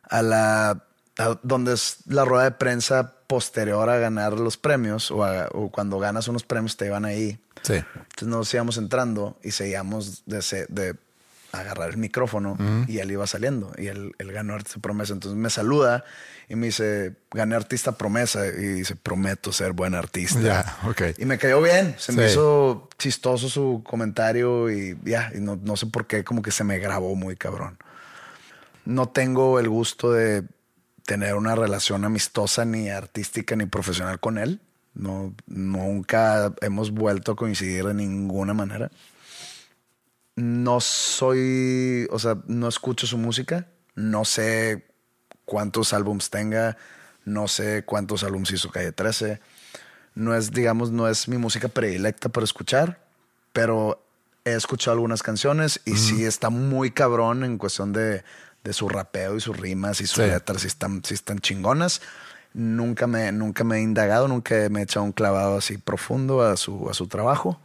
a la, a donde es la rueda de prensa posterior a ganar los premios o, a- o cuando ganas unos premios te iban ahí. Sí. Entonces nos íbamos entrando y seguíamos de, de agarrar el micrófono y él iba saliendo y él, él ganó Artista Promesa. Entonces me saluda y me dice, gané Artista Promesa y dice, prometo ser buen artista. Ya, ok. Y me cayó bien, se me Sí. hizo chistoso su comentario y ya, y no, no sé por qué, como que se me grabó muy cabrón. No tengo el gusto de tener una relación amistosa ni artística ni profesional con él. No, nunca hemos vuelto a coincidir de ninguna manera. No soy, o sea, no escucho su música. No sé cuántos álbums tenga. No sé cuántos álbums hizo Calle 13. No es, digamos, no es mi música predilecta para escuchar, pero he escuchado algunas canciones y sí está muy cabrón en cuestión de, de su rapeo y sus rimas y sus Sí. letras, sí están, sí están chingonas. Nunca me, nunca me he indagado, nunca me he echado un clavado así profundo a su, a su trabajo.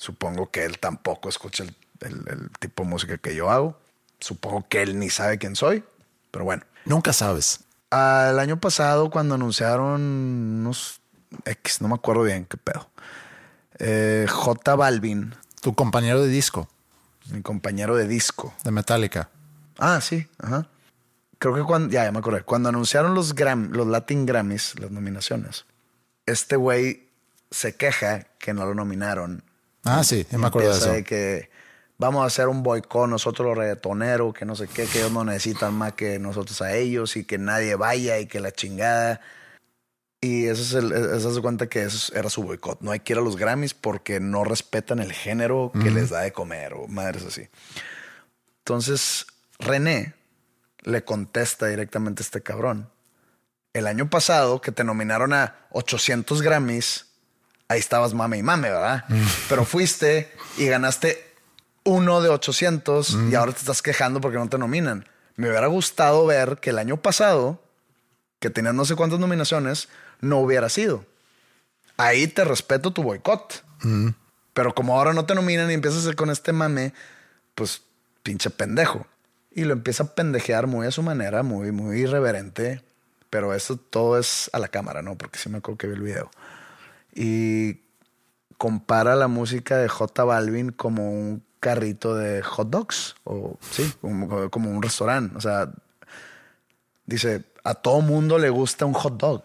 Supongo que él tampoco escucha el, el- el tipo de música que yo hago. Supongo que él ni sabe quién soy, pero bueno. Nunca sabes. Al año pasado, cuando anunciaron unos X, no me acuerdo bien qué pedo. Eh, J Balvin, Tu compañero de disco mi compañero de disco. de Metallica. Ah, sí, ajá. Creo que cuando, ya, ya me acordé. Cuando anunciaron los Gram, los Latin Grammys, las nominaciones, este güey se queja que no lo nominaron. Ah, sí, me acuerdo de eso. que vamos a hacer un boicot nosotros los reggaetoneros, que no sé qué, que ellos no necesitan más que nosotros a ellos y que nadie vaya y que la chingada. Y eso es el, eso se cuenta que eso era su boicot. No hay que ir a los Grammys porque no respetan el género que les da de comer o madres así. Entonces, René le contesta directamente a este cabrón. El año pasado que te nominaron a 800 Grammys, ahí estabas mame y mame, ¿verdad? Pero fuiste y ganaste uno de 800 y ahora te estás quejando porque no te nominan. Me hubiera gustado ver que el año pasado, que tenías no sé cuántas nominaciones, no hubiera sido. Ahí te respeto tu boicot. Pero como ahora no te nominan y empiezas con este mame, pues pinche pendejo. Y lo empieza a pendejear muy a su manera, muy, muy irreverente. Pero eso todo es a la cámara, ¿no? Porque sí me acuerdo que vi el video. Y compara la música de J Balvin como un carrito de hot dogs. O sí, como, como un restaurante. O sea, dice, a todo mundo le gusta un hot dog.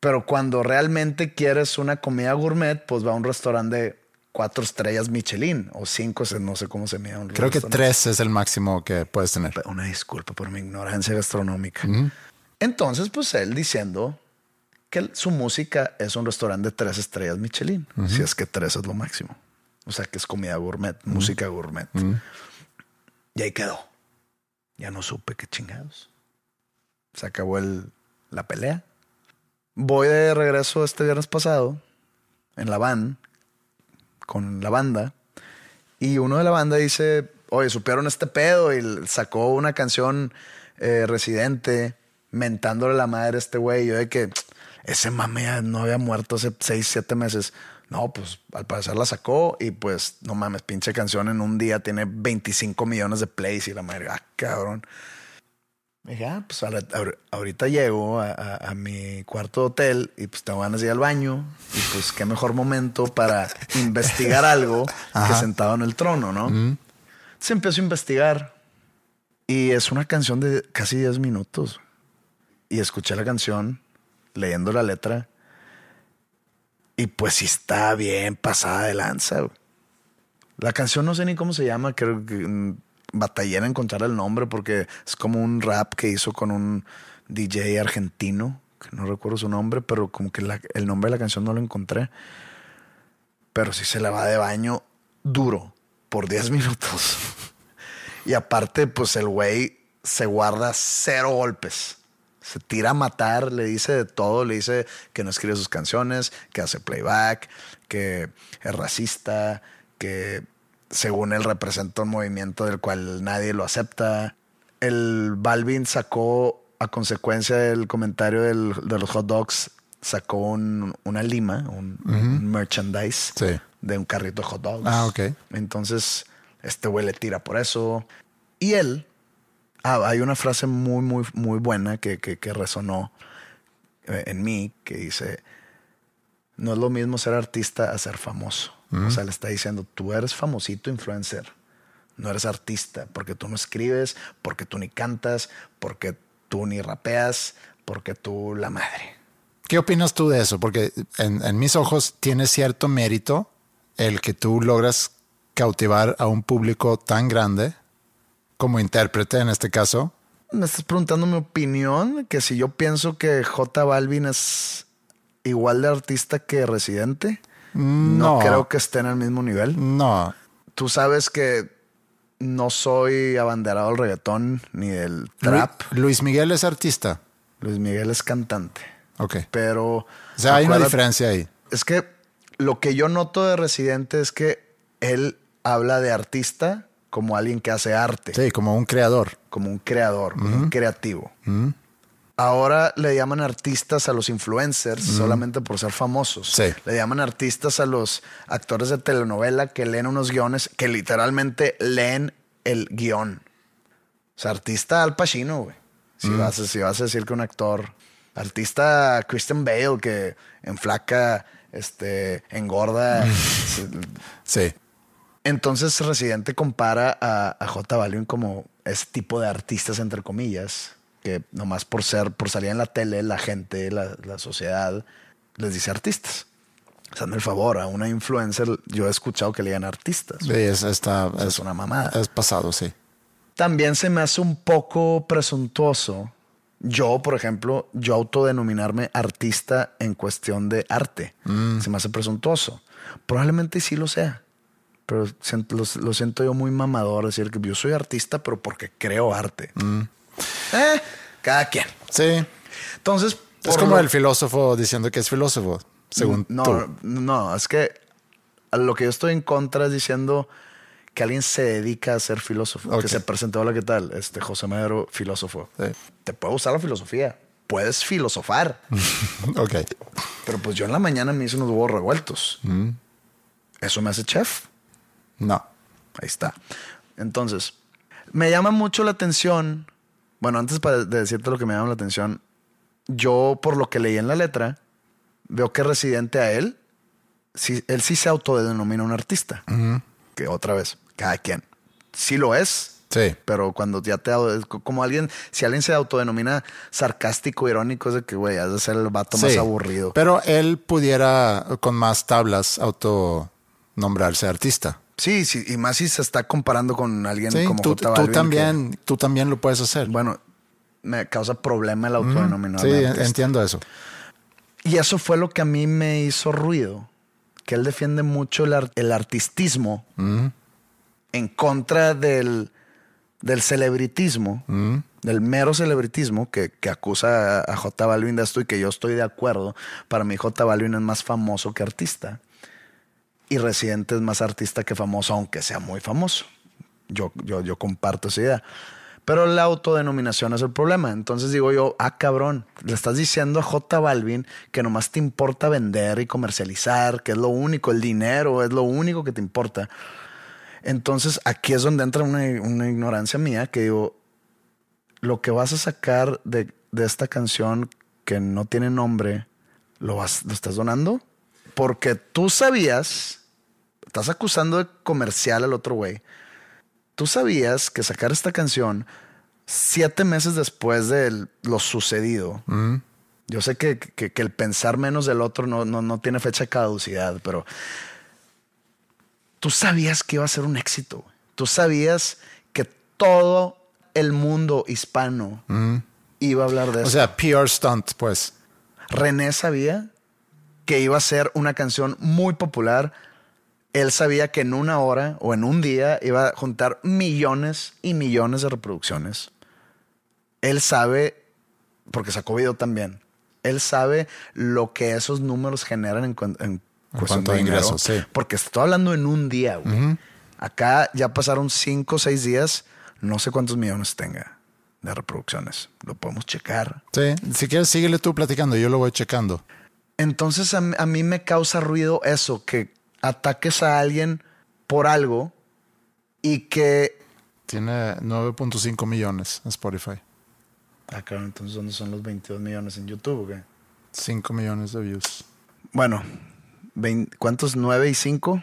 Pero cuando realmente quieres una comida gourmet, pues va a un restaurante de cuatro estrellas Michelin o cinco, no sé cómo se mide. un Creo que tres es el máximo que puedes tener. Una disculpa por mi ignorancia gastronómica. Entonces, pues él diciendo que su música es un restaurante de tres estrellas Michelin, si es que tres es lo máximo. O sea, que es comida gourmet, música gourmet. Y ahí quedó. Ya no supe qué chingados. Se acabó el, la pelea. Voy de regreso este viernes pasado en la van con la banda y uno de la banda dice, oye, supieron este pedo y sacó una canción eh, residente mentándole la madre a este güey. Yo de que ese mame no había muerto hace seis, siete meses. No, pues al parecer la sacó y pues no mames, pinche canción en un día tiene 25 millones de plays y la madre, ah, cabrón. Me dije, ah, pues a la- ahor- ahorita llego a, a- a mi cuarto de hotel y pues tengo ganas de ir al baño. Y pues qué mejor momento para investigar algo que sentado en el trono, ¿no? Entonces empiezo a investigar y es una canción de casi 10 minutos. Y escuché la canción leyendo la letra y pues sí está bien pasada de lanza. La canción no sé ni cómo se llama, creo que mm, batallé en encontrar el nombre porque es como un rap que hizo con un DJ argentino, que no recuerdo su nombre, pero como que la- el nombre de la canción no lo encontré. Pero sí se le va de baño duro por 10 minutos. y aparte, pues el güey se guarda cero golpes. Se tira a matar, le dice de todo, le dice que no escribe sus canciones, que hace playback, que es racista, que según él representa un movimiento del cual nadie lo acepta. El Balvin sacó, a consecuencia del comentario del- de los hot dogs, sacó un- una lima, un, un merchandise Sí. de un carrito de hot dogs. Ah, ok. Entonces, este güey le tira por eso. Y él, ah, hay una frase muy, muy, muy buena que, que, que resonó eh, en mí, que dice, no es lo mismo ser artista a ser famoso. O sea, le está diciendo, tú eres famosito influencer, no eres artista, porque tú no escribes, porque tú ni cantas, porque tú ni rapeas, porque tú la madre. ¿Qué opinas tú de eso? Porque en, en mis ojos tiene cierto mérito el que tú logras cautivar a un público tan grande como intérprete en este caso. Me estás preguntando mi opinión, que si yo pienso que J Balvin es igual de artista que Residente, no, No. creo que estén al mismo nivel. No, Tú sabes que no soy abanderado del reggaetón ni del trap. Lu- Luis Miguel es artista. Luis Miguel es cantante, Ok. pero... O sea, hay una diferencia ahí. Es que lo que yo noto de Residente es que él habla de artista como alguien que hace arte. Sí, como un creador. como un creador, como un creativo. Ahora le llaman artistas a los influencers solamente por ser famosos. Sí. Le llaman artistas a los actores de telenovela que leen unos guiones, que literalmente leen el guion. O sea, artista Al Pacino, güey. Si, vas, a- si vas a decir que un actor. Artista Christian Bale que enflaca, este, engorda. Sí. Entonces Residente compara a, a J Balvin como ese tipo de artistas, entre comillas, que nomás por ser, por salir en la tele, la gente, la, la sociedad, les dice artistas. Hazme el favor, a una influencer yo he escuchado que le digan artistas. Sí, es, sea, es una mamada. Es pasado, sí. También se me hace un poco presuntuoso. Yo, por ejemplo, yo autodenominarme artista en cuestión de arte. Se me hace presuntuoso. Probablemente sí lo sea. Pero siento- lo, siento yo muy mamador decir que yo soy artista, pero porque creo arte. Eh, cada quien. Sí. Entonces, Es como lo- el filósofo diciendo que es filósofo, según no, tú. no, es que a lo que yo estoy en contra es diciendo que alguien se dedica a ser filósofo. Que se presentó, hola, ¿qué tal? Este José Madero, filósofo. Sí. Te puede gustar la filosofía. Puedes filosofar. Ok. pero pues yo en la mañana me hice unos huevos revueltos. Mm. Eso me hace chef. No. Ahí está. Entonces, me llama mucho la atención. Bueno, antes para de decirte lo que me llama la atención, yo por lo que leí en la letra, veo que residente a él, sí, él sí se autodenomina un artista. Que otra vez, cada quien. Sí lo es, Sí. pero cuando ya te es como alguien, si alguien se autodenomina sarcástico, irónico, es de que, güey, has de ser el vato más aburrido. Pero él pudiera, con más tablas, auto nombrarse artista. Sí, sí, y más si se está comparando con alguien Sí, como tú, J tú Balvin, que- también, tú también lo puedes hacer. bueno, me causa problema el sí, autodenominarme artista. entiendo eso. Y eso fue lo que a mí me hizo ruido. Que él defiende mucho el, ar- el artistismo en contra del, del celebritismo, del mero celebritismo que, que acusa a, a J Balvin de esto y que yo estoy de acuerdo. Para mí J Balvin es más famoso que artista. Y Residente es más artista que famoso, aunque sea muy famoso. Yo, yo, yo comparto esa idea. Pero la autodenominación es el problema. Entonces digo yo, ah, cabrón, le estás diciendo a J Balvin que nomás te importa vender y comercializar, que es lo único, el dinero es lo único que te importa. Entonces aquí es donde entra una, una ignorancia mía que digo, lo que vas a sacar de, de esta canción que no tiene nombre, ¿lo, vas, ¿lo estás donando? Porque tú sabías, estás acusando de comercial al otro güey. Tú sabías que sacar esta canción siete meses después de lo sucedido. Yo sé que, que- que el pensar menos del otro no, no, no tiene fecha de caducidad, pero tú sabías que iba a ser un éxito. Tú sabías que todo el mundo hispano iba a hablar de O eso. sea, PR stunt, pues. René sabía que iba a ser una canción muy popular. Él sabía que en una hora o en un día iba a juntar millones y millones de reproducciones. Él sabe, porque sacó video también, él sabe lo que esos números generan en, cuan- en cuestión de ingresos, sí. Porque estoy hablando en un día, güey. Acá ya pasaron cinco o seis días, no sé cuántos millones tenga de reproducciones. Lo podemos checar. Sí, si quieres, síguele tú platicando, yo lo voy checando. Entonces a mí me causa ruido eso, que ataques a alguien por algo y que... Tiene 9.5 millones en Spotify. Ah, claro, entonces ¿dónde son los 22 millones en YouTube? o qué? 5 millones de views. Bueno, vein- ¿cuántos? ¿9 y 5?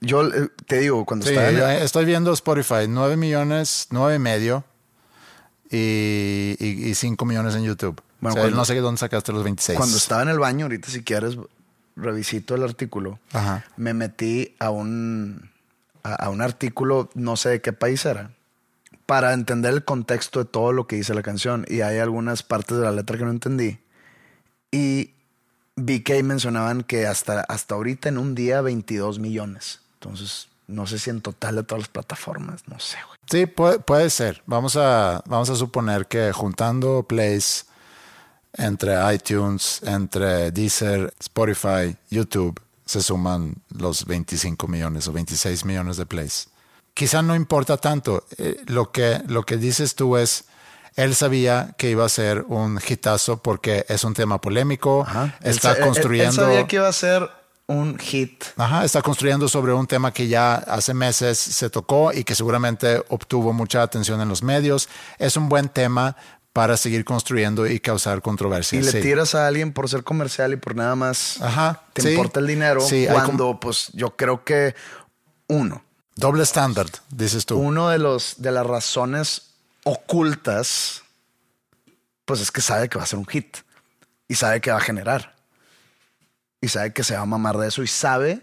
Yo eh, te digo, cuando Sí, estaba en- yo estoy viendo Spotify, 9 millones, 9 y medio y, y, y 5 millones en YouTube. Bueno, o sea, cuando- no sé de dónde sacaste los 26. cuando estaba en el baño, ahorita si quieres revisito el artículo, Ajá. me metí a un, a, a un artículo, no sé de qué país era, para entender el contexto de todo lo que dice la canción. Y hay algunas partes de la letra que no entendí. Y vi que ahí mencionaban que hasta, hasta ahorita en un día 22 millones. Entonces, no sé si en total de todas las plataformas, no sé, güey. Sí, puede, puede ser. Vamos a, vamos a suponer que juntando plays entre iTunes, entre Deezer, Spotify, YouTube, se suman los 25 millones o 26 millones de plays. Quizá no importa tanto. Eh, lo, que, lo que dices tú es, él sabía que iba a ser un hitazo porque es un tema polémico, Él está sa- él- él construyendo... sabía que iba a ser un hit. Ajá, está construyendo sobre un tema que ya hace meses se tocó y que seguramente obtuvo mucha atención en los medios. Es un buen tema para seguir construyendo y causar controversia. Y le sí. tiras a alguien por ser comercial y por nada más Ajá, te sí. importa el dinero. Sí, cuando, pues, yo creo que uno, Doble estándar, dices tú. uno de los de las razones ocultas, pues es que sabe que va a ser un hit y sabe que va a generar y sabe que se va a mamar de eso y sabe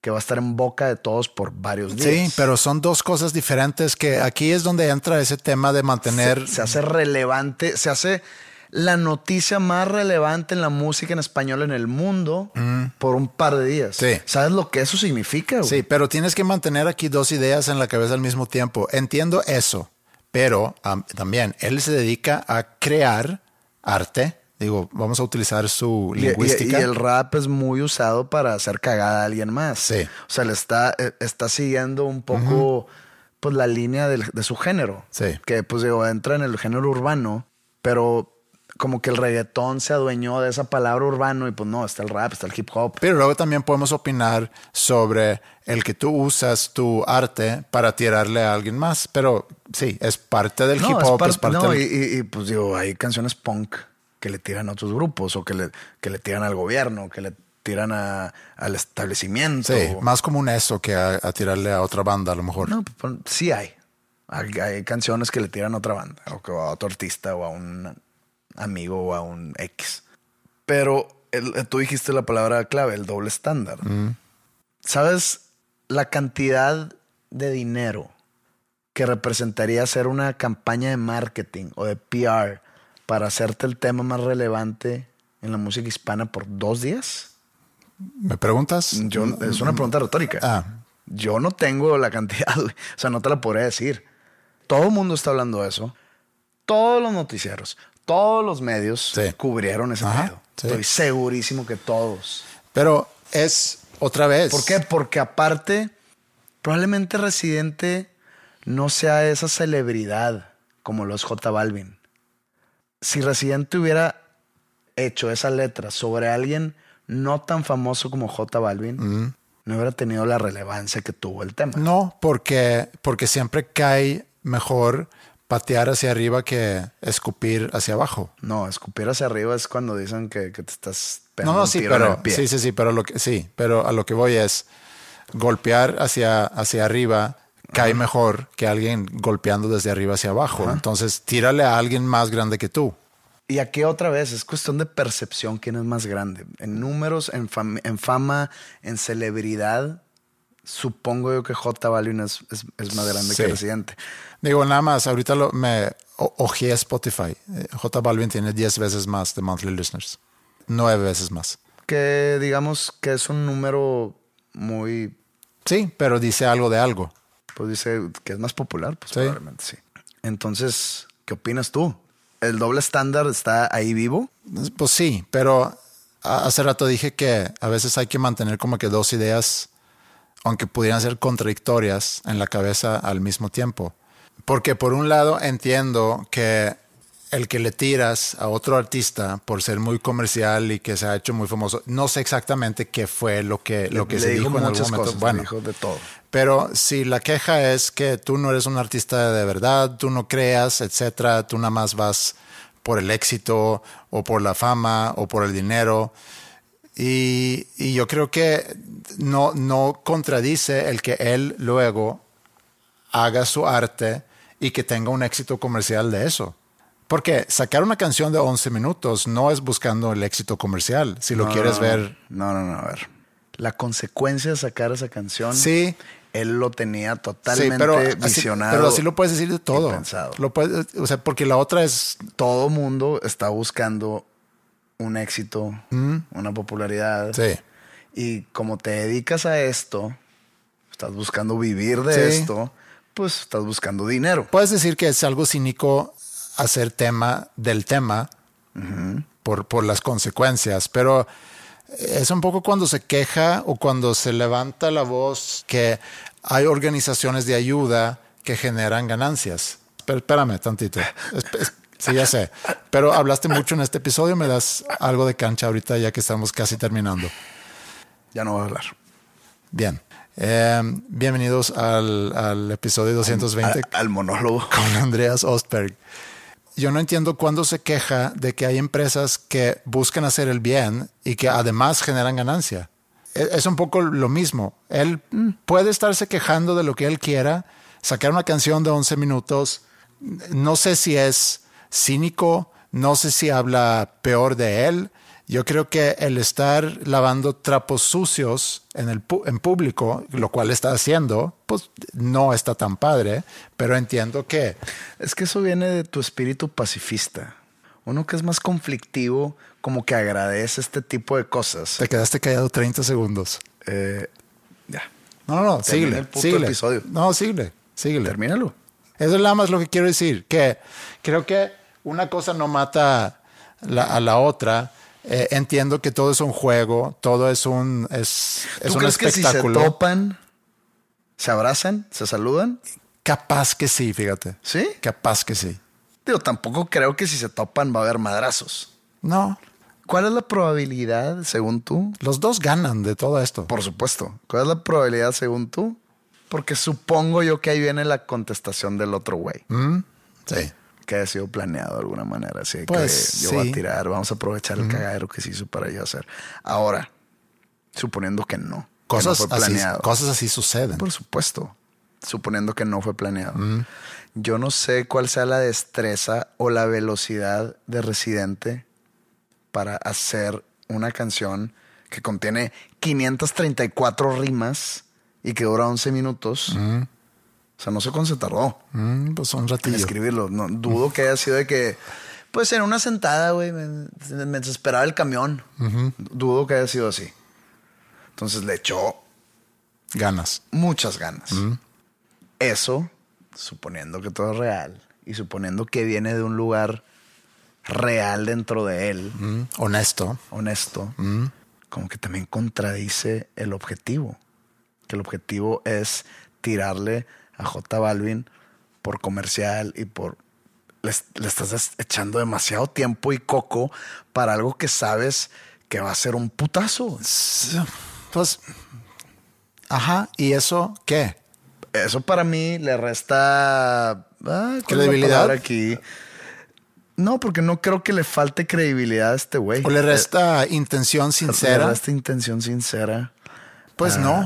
que va a estar en boca de todos por varios días. Sí, pero son dos cosas diferentes que aquí es donde entra ese tema de mantener... se, se hace relevante, se hace la noticia más relevante en la música en español en el mundo por un par de días. Sí. ¿Sabes lo que eso significa? güey? Sí, pero tienes que mantener aquí dos ideas en la cabeza al mismo tiempo. Entiendo eso, pero am, también él se dedica a crear arte. Digo, vamos a utilizar su Y, y- lingüística. y el rap es muy usado para hacer cagada a alguien más. Sí. O sea, le está, eh, está siguiendo un poco pues, la línea del- de su género. Sí. Que pues digo, entra en el género urbano, pero como que el reggaetón se adueñó de esa palabra urbano y pues no, está el rap, está el hip hop. Pero luego también podemos opinar sobre el que tú usas tu arte para tirarle a alguien más. Pero sí, es parte del hip hop, es, par- parte no, del... y, y- y, pues digo, hay canciones punk que le tiran a otros grupos o que le, que le tiran al gobierno, que le tiran a- al establecimiento. Sí, más común eso que a, a tirarle a otra banda a lo mejor. No, pues, sí hay. hay. hay canciones que le tiran a otra banda o que a otro artista o a un amigo o a un ex. Pero el- tú dijiste la palabra clave, el doble estándar. ¿Sabes la cantidad de dinero que representaría hacer una campaña de marketing o de PR para hacerte el tema más relevante en la música hispana por dos días? ¿Me preguntas? Yo, es una pregunta retórica. Ah. Yo no tengo la cantidad. O sea, no te la podré decir. Todo el mundo está hablando de eso. Todos los noticieros, todos los medios Sí. cubrieron ese Ajá, pedo. sí. Estoy segurísimo que todos. Pero es otra vez. ¿Por qué? Porque aparte, probablemente Residente no sea esa celebridad como lo es J Balvin. Si Residente hubiera hecho esa letra sobre alguien no tan famoso como J Balvin, no hubiera tenido la relevancia que tuvo el tema. No, porque, porque siempre cae mejor patear hacia arriba que escupir hacia abajo. No, escupir hacia arriba es cuando dicen que, que te estás No, pegando no, un sí, tiro en pero el pie. sí, sí, sí, pero lo que sí, pero a lo que voy es golpear hacia hacia arriba cae mejor que alguien golpeando desde arriba hacia abajo. Entonces, tírale a alguien más grande que tú. Y aquí otra vez es cuestión de percepción quién es más grande. En números, en, fam- en fama, en celebridad, supongo yo que J Balvin es, es, es más grande Sí. que Residente. Digo, nada más, ahorita lo, me ojeé Spotify. Eh, J Balvin tiene 10 veces más de monthly listeners. 9 veces más. Que digamos que es un número muy, Sí, pero dice algo de algo. Pues dice que es más popular, pues Sí. probablemente sí. Entonces, ¿qué opinas tú? ¿El doble estándar está ahí vivo? Pues sí, pero hace rato dije que a veces hay que mantener como que dos ideas, aunque pudieran ser contradictorias en la cabeza al mismo tiempo. Porque por un lado entiendo que el que le tiras a otro artista por ser muy comercial y que se ha hecho muy famoso, no sé exactamente qué fue lo que, lo que Le se dijo dijo en algún momento. cosas, bueno, dijo de todo. pero si la queja es que tú no eres un artista de verdad, tú no creas, etcétera, tú nada más vas por el éxito o por la fama o por el dinero. Y, y yo creo que no, no contradice el que él luego haga su arte y que tenga un éxito comercial de eso. Porque sacar una canción de 11 minutos no es buscando el éxito comercial. Si lo No, quieres no, ver, No, no, no, a ver. La consecuencia de sacar esa canción, Sí. él lo tenía Sí, totalmente así, visionado. pero así lo puedes decir de todo. pensado. Lo puedes, o sea, porque la otra es Todo mundo está buscando un éxito, una popularidad. Mm. sí, Y como te dedicas a esto, estás buscando vivir de Sí. esto, pues estás buscando dinero. puedes decir que es algo cínico hacer tema del tema por, por las consecuencias, pero es un poco cuando se queja o cuando se levanta la voz que hay organizaciones de ayuda que generan ganancias. Pero espérame tantito. Sí, ya sé. Pero hablaste mucho en este episodio. Me das algo de cancha ahorita ya que estamos casi terminando. Ya no voy a hablar. Bien. Eh, bienvenidos al, al episodio 220 A- al monólogo. con Andreas Ostberg. Yo no entiendo cuándo se queja de que hay empresas que buscan hacer el bien y que además generan ganancia. E- Es un poco lo mismo. Él puede estarse quejando de lo que él quiera, sacar una canción de 11 minutos. No sé si es cínico, no sé si habla peor de él. Yo creo que el estar lavando trapos sucios en, el pu- en público, lo cual está haciendo, pues no está tan padre, pero entiendo que Es que eso viene de tu espíritu pacifista. Uno que es más conflictivo, como que agradece este tipo de cosas. te quedaste callado 30 segundos. Eh, ya, No, no, no, Termina síguele. episodio. No, síguele, síguele. termínalo. Eso es nada más lo que quiero decir, que creo que una cosa no mata la- a la otra. Eh, entiendo que todo es un juego, todo es un, es, es ¿Tú un crees que si se topan, se abrazan, se saludan? Capaz que sí, fíjate. ¿Sí? Capaz que sí. Digo, tampoco creo que si se topan va a haber madrazos. No, ¿Cuál es la probabilidad, según tú? los dos ganan de todo esto. Por supuesto. ¿Cuál es la probabilidad, según tú? Porque supongo yo que ahí viene la contestación del otro güey. Mm, Sí. Que haya sido planeado de alguna manera. Así Pues, que yo voy a tirar, vamos a aprovechar el cagadero que se hizo para yo hacer. Ahora, suponiendo que no. que no Cosas, así, planeado. cosas así suceden. Por supuesto. Suponiendo que no fue planeado. Yo no sé cuál sea la destreza o la velocidad de Residente para hacer una canción que contiene 534 rimas y que dura 11 minutos. O sea, no sé cuándo se tardó Mm, pues un en escribirlo. No, dudo que haya sido de que, pues en una sentada, güey, me, me desesperaba el camión. Dudo que haya sido así. Entonces le echó Ganas. muchas ganas. Eso, suponiendo que todo es real y suponiendo que viene de un lugar real dentro de él, honesto. honesto, como que también contradice el objetivo. Que el objetivo es tirarle a J Balvin por comercial y por... Le, le estás echando demasiado tiempo y coco para algo que sabes que va a ser un putazo. Pues, ajá, ¿y eso qué? Eso para mí le resta ah, ¿cuál es la ¿Credibilidad? aquí. No, porque no creo que le falte credibilidad a este güey. ¿O le resta intención Le sincera? resta intención sincera. Pues Ah, no,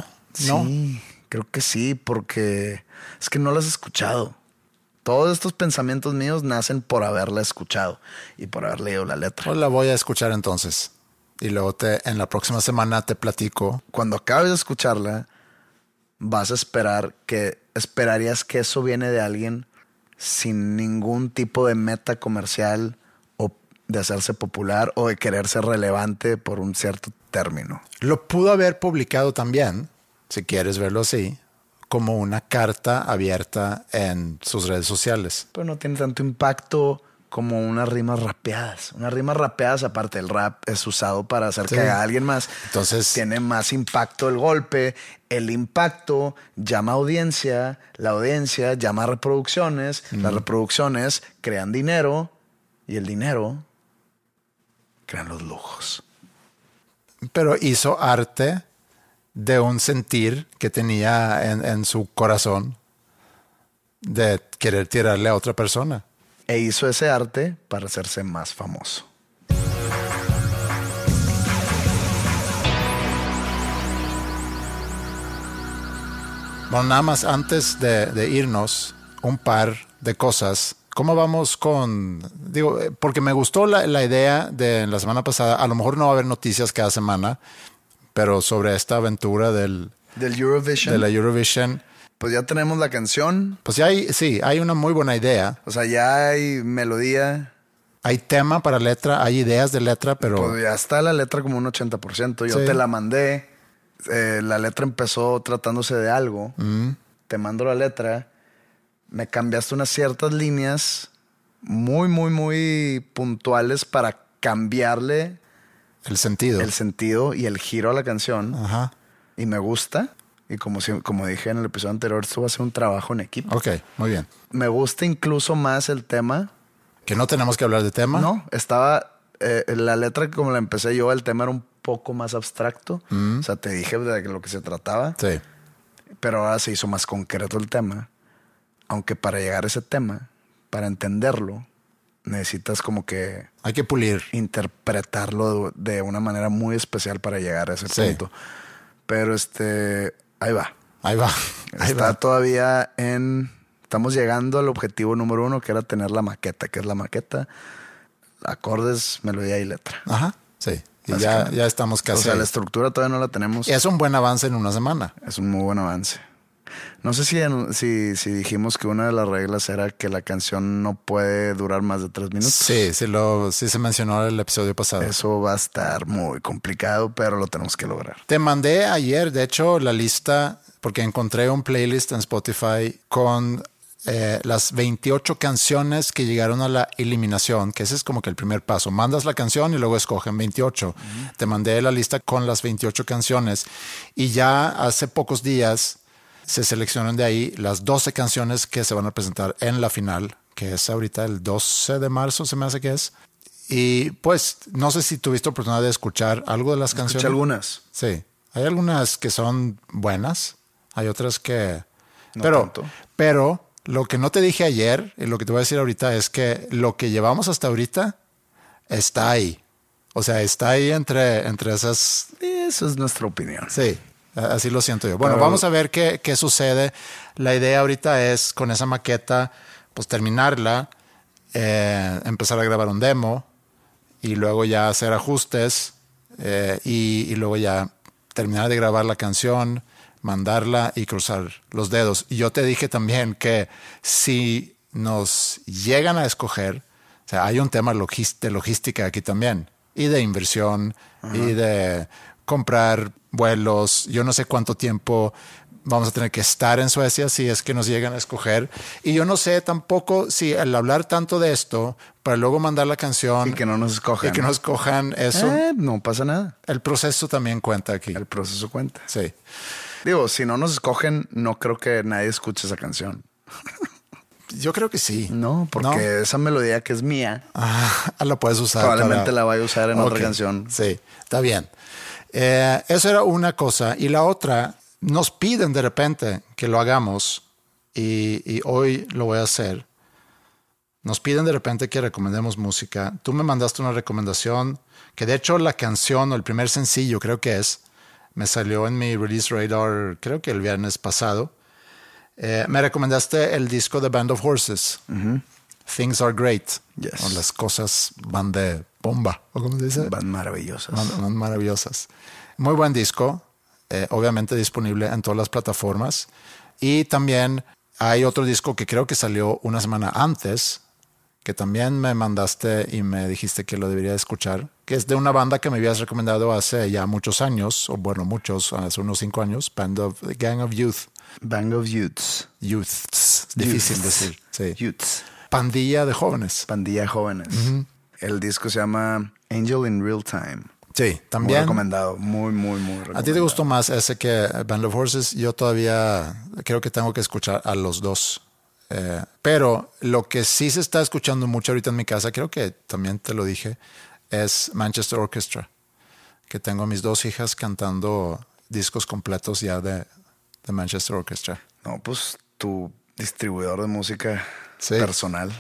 no. Sí, creo que sí, porque es que no la has escuchado. Todos estos pensamientos míos nacen por haberla escuchado y por haber leído la letra. Pues la voy a escuchar entonces. Y luego te, en la próxima semana te platico. Cuando acabes de escucharla, vas a esperar que esperarías que eso viene de alguien sin ningún tipo de meta comercial o de hacerse popular o de querer ser relevante por un cierto término. Lo pudo haber publicado también, si quieres verlo así, como una carta abierta en sus redes sociales. Pero no tiene tanto impacto como unas rimas rapeadas. Unas rimas rapeadas, aparte el rap, es usado para hacer Sí. que haga alguien más. Entonces- tiene más impacto el golpe. El impacto llama audiencia, la audiencia llama reproducciones, las reproducciones crean dinero y el dinero crean los lujos. Pero hizo arte de un sentir que tenía en, en su corazón de querer tirarle a otra persona. E hizo ese arte para hacerse más famoso. Bueno, nada más antes de, de irnos, un par de cosas. ¿Cómo vamos con.? Digo, eh, porque me gustó la, la idea de la semana pasada. A lo mejor no va a haber noticias cada semana, pero sobre esta aventura del, Del Eurovision, de la Eurovision. pues ya tenemos la canción, Pues ya hay, sí, hay una muy buena idea. o sea, ya hay melodía, Hay tema para letra, hay ideas de letra, pero. Pues ya está la letra como un 80%. Yo Sí. te la mandé. eh, la letra empezó tratándose de algo. Mm. Te mando la letra. Me cambiaste unas ciertas líneas muy, muy, muy puntuales para cambiarle el sentido. el sentido y el giro a la canción. Ajá. Y me gusta. Y como, si- como dije en el episodio anterior, esto va a ser un trabajo en equipo. Ok, muy bien. Me gusta incluso más el tema Que no tenemos que hablar de tema. No, estaba. eh, la letra, como la empecé yo, el tema era un poco más abstracto. O sea, te dije de lo que se trataba, Sí. pero ahora se hizo más concreto el tema. Aunque para llegar a ese tema, para entenderlo, necesitas como que Hay que pulir. interpretarlo de una manera muy especial para llegar a ese Sí. punto. Pero este, ahí va. Ahí va. Ahí Está va. todavía en. Estamos llegando al objetivo número uno, que era tener la maqueta. que es la maqueta? Acordes, melodía y letra. Ajá. Sí. Y ya, ya estamos O casi. sea, ahí. la estructura todavía no la tenemos. Y es un buen avance en una semana. Es un muy buen avance. No sé si, si, si dijimos que una de las reglas era que la canción no puede durar más de tres minutos. Sí, sí, lo, sí se mencionó en el episodio pasado. Eso va a estar muy complicado, pero lo tenemos que lograr. Te mandé ayer, de hecho, la lista, porque encontré un playlist en Spotify con eh, las 28 canciones que llegaron a la eliminación, que ese es como que el primer paso. Mandas la canción y luego escogen 28. Te mandé la lista con las 28 canciones y ya hace pocos días se seleccionan de ahí las 12 canciones que se van a presentar en la final, que es ahorita el 12 de marzo, se me hace que es. Y pues, no sé si tuviste oportunidad de escuchar algo de las Escuché canciones. algunas. Sí, hay algunas que son buenas, hay otras que... No pero, tanto. pero lo que no te dije ayer y lo que te voy a decir ahorita es que lo que llevamos hasta ahorita está ahí. O sea, está ahí entre, entre esas... Eso es nuestra opinión. Sí, así lo siento yo. Bueno, Pero- vamos a ver qué, qué sucede. La idea ahorita es con esa maqueta, pues terminarla, eh, empezar a grabar un demo y luego ya hacer ajustes eh, y, y luego ya terminar de grabar la canción, mandarla y cruzar los dedos. Y yo te dije también que si nos llegan a escoger, o sea, hay un tema de logística aquí también y de inversión y de comprar vuelos. Yo no sé cuánto tiempo vamos a tener que estar en Suecia si es que nos llegan a escoger. Y yo no sé tampoco si al hablar tanto de esto, para luego mandar la canción Y que no nos escojan. y que nos escojan eso, Eh, no pasa nada. el proceso también cuenta aquí. El proceso cuenta. Sí. Digo, si no nos escogen, no creo que nadie escuche esa canción. Yo creo que sí. No, porque esa melodía que es mía, Ah, la puedes usar. Probablemente para- la vaya a usar en otra canción. Sí, está bien. Eh, eso era una cosa. Y la otra, nos piden de repente que lo hagamos y, y hoy lo voy a hacer. Nos piden de repente que recomendemos música. Tú me mandaste una recomendación que de hecho la canción o el primer sencillo creo que es, me salió en mi release radar creo que el viernes pasado. Eh, me recomendaste el disco de Band of Horses. Things are great. Yes. O las cosas van de bomba. ¿O cómo se dice? van maravillosas. Van, van maravillosas. Muy buen disco. eh, obviamente disponible en todas las plataformas. Y también hay otro disco que creo que salió una semana antes, que también me mandaste y me dijiste que lo debería escuchar, que es de una banda que me habías recomendado hace ya muchos años, o bueno, muchos, hace unos cinco años, Band of Gang of Youth. Bang of Youths. Youths, difícil Youths. decir. Sí. Youths. Pandilla de jóvenes. Pandilla de jóvenes. El disco se llama Angel in Real Time. Sí, Muy también. recomendado. Muy, muy, muy recomendado. ¿A ti te gustó más ese que Band of Horses? Yo todavía creo que tengo que escuchar a los dos. Eh, pero lo que sí se está escuchando mucho ahorita en mi casa, creo que también te lo dije, es Manchester Orchestra. Que tengo a mis dos hijas cantando discos completos ya de, de Manchester Orchestra. No, pues tu distribuidor de música Sí. personal.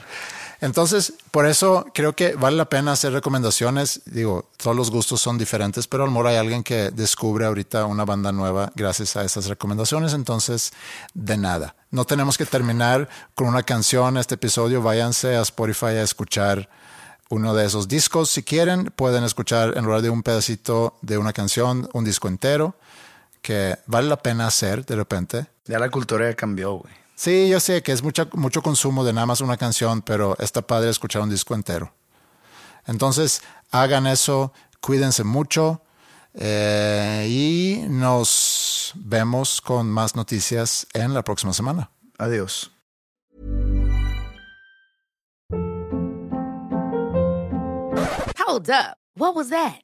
Entonces, por eso creo que vale la pena hacer recomendaciones. Digo, todos los gustos son diferentes, pero a lo mejor hay alguien que descubre ahorita una banda nueva gracias a esas recomendaciones. Entonces, de nada. No tenemos que terminar con una canción este episodio. Váyanse a Spotify a escuchar uno de esos discos. Si quieren, pueden escuchar en lugar de un pedacito de una canción, un disco entero, que vale la pena hacer de repente. Ya la cultura ya cambió, güey. Sí, yo sé que es mucha, mucho consumo de nada más una canción, pero está padre escuchar un disco entero. Entonces, hagan eso, cuídense mucho eh, y nos vemos con más noticias en la próxima semana. Adiós. Hold up. What was that?